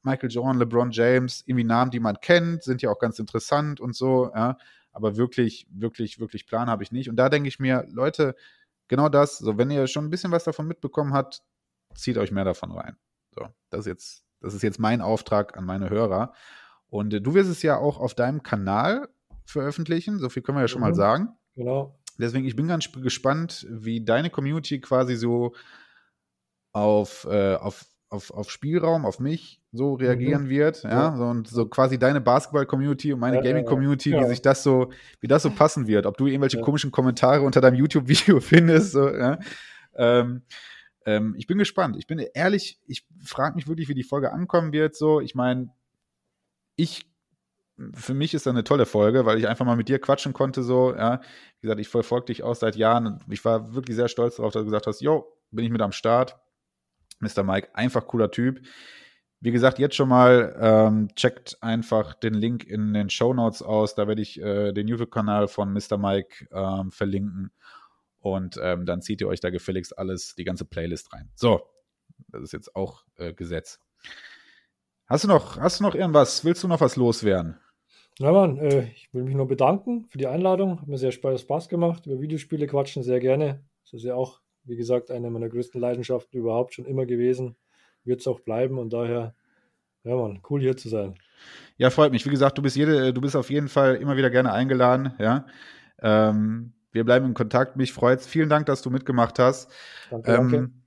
Michael Jordan, LeBron James, irgendwie Namen, die man kennt, sind ja auch ganz interessant und so, ja, aber wirklich, wirklich, wirklich Plan habe ich nicht. Und da denke ich mir, Leute, genau das, so wenn ihr schon ein bisschen was davon mitbekommen habt, zieht euch mehr davon rein. So, das ist jetzt, das ist jetzt mein Auftrag an meine Hörer. Und äh, du wirst es ja auch auf deinem Kanal veröffentlichen, so viel können wir ja schon mhm. mal sagen. Genau. Deswegen, ich bin ganz gespannt, wie deine Community quasi so auf, äh, auf, auf, auf Spielraum, auf mich so reagieren mhm. wird. Ja? ja? So, und so quasi deine Basketball-Community und meine ja, Gaming-Community, ja. wie sich das so, wie das so passen wird. Ob du irgendwelche komischen Kommentare unter deinem YouTube-Video findest. So, ähm, ähm, ich bin gespannt. Ich bin ehrlich, ich frage mich wirklich, wie die Folge ankommen wird. So, ich meine, ich, für mich ist das eine tolle Folge, weil ich einfach mal mit dir quatschen konnte, so, ja. Wie gesagt, ich verfolge dich auch seit Jahren und ich war wirklich sehr stolz darauf, dass du gesagt hast, yo, bin ich mit am Start. Mr. Mike, einfach cooler Typ. Wie gesagt, jetzt schon mal ähm, checkt einfach den Link in den Show Notes aus. Da werde ich äh, den YouTube-Kanal von Mr. Mike ähm, verlinken. Und ähm, dann zieht ihr euch da gefälligst alles, die ganze Playlist rein. So, das ist jetzt auch äh, Gesetz. Hast du noch, hast du noch irgendwas? Willst du noch was loswerden? Na Mann, äh, ich will mich nur bedanken für die Einladung. Hat mir sehr Spaß gemacht. Über Videospiele quatschen sehr gerne. Das ist ja auch, wie gesagt, eine meiner größten Leidenschaften überhaupt schon immer gewesen. Wird es auch bleiben und daher, ja Mann, cool hier zu sein. Ja, freut mich. Wie gesagt, du bist jede, du bist auf jeden Fall immer wieder gerne eingeladen. Ja. Ähm, wir bleiben in Kontakt. Mich freut's. Vielen Dank, dass du mitgemacht hast. Danke, ähm, danke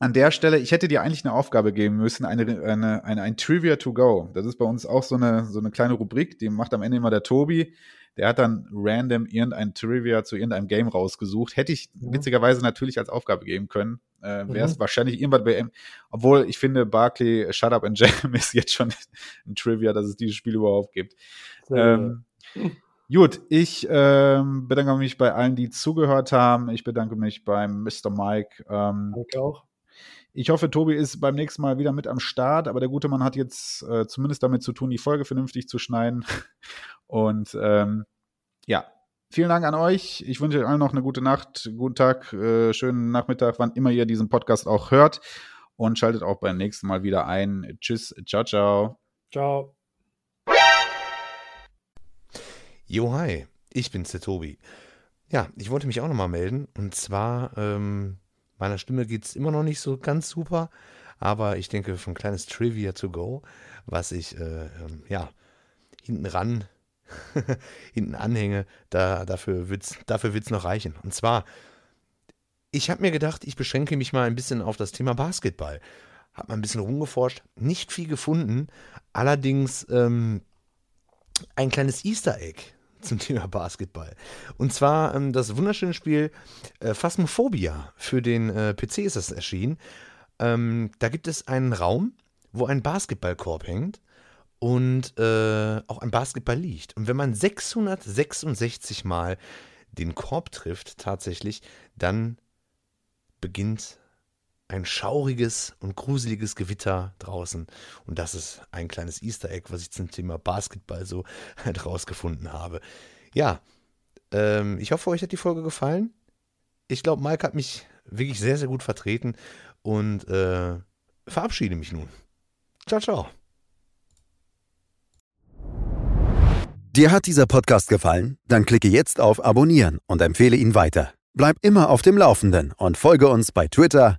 an der Stelle, ich hätte dir eigentlich eine Aufgabe geben müssen, eine, eine, eine, ein Trivia to go. Das ist bei uns auch so eine, so eine kleine Rubrik, die macht am Ende immer der Tobi. Der hat dann random irgendein Trivia zu irgendeinem Game rausgesucht. Hätte ich mhm. witzigerweise natürlich als Aufgabe geben können. Äh, Wäre es mhm. wahrscheinlich irgendwann bei M. Obwohl ich finde, Barkley Shut Up and Jam ist jetzt schon ein Trivia, dass es dieses Spiel überhaupt gibt. Ähm, Gut, ich ähm, bedanke mich bei allen, die zugehört haben. Ich bedanke mich beim Mr. Mike. Ähm, Danke auch. Ich hoffe, Tobi ist beim nächsten Mal wieder mit am Start, aber der gute Mann hat jetzt äh, zumindest damit zu tun, die Folge vernünftig zu schneiden. Und ähm, ja, vielen Dank an euch. Ich wünsche euch allen noch eine gute Nacht, guten Tag, äh, schönen Nachmittag, wann immer ihr diesen Podcast auch hört. Und schaltet auch beim nächsten Mal wieder ein. Tschüss, ciao, ciao. Ciao. Jo, hi, ich bin's, der Tobi. Ja, ich wollte mich auch nochmal melden. Und zwar ähm, Meiner Stimme geht es immer noch nicht so ganz super, aber ich denke, von kleines Trivia to go, was ich äh, ähm, ja hinten ran, hinten anhänge, da, dafür wird es dafür wird's noch reichen. Und zwar, ich habe mir gedacht, ich beschränke mich mal ein bisschen auf das Thema Basketball. Habe mal ein bisschen rumgeforscht, nicht viel gefunden, allerdings ähm, ein kleines Easter Egg zum Thema Basketball. Und zwar ähm, das wunderschöne Spiel äh, Phasmophobia. Für den äh, PC ist das erschienen. Ähm, da gibt es einen Raum, wo ein Basketballkorb hängt und äh, auch ein Basketball liegt. Und wenn man 666 Mal den Korb trifft, tatsächlich, dann beginnt ein schauriges und gruseliges Gewitter draußen. Und das ist ein kleines Easter Egg, was ich zum Thema Basketball so halt rausgefunden habe. Ja, ähm, ich hoffe, euch hat die Folge gefallen. Ich glaube, Mike hat mich wirklich sehr, sehr gut vertreten und äh, verabschiede mich nun. Ciao, ciao. Dir hat dieser Podcast gefallen? Dann klicke jetzt auf Abonnieren und empfehle ihn weiter. Bleib immer auf dem Laufenden und folge uns bei Twitter,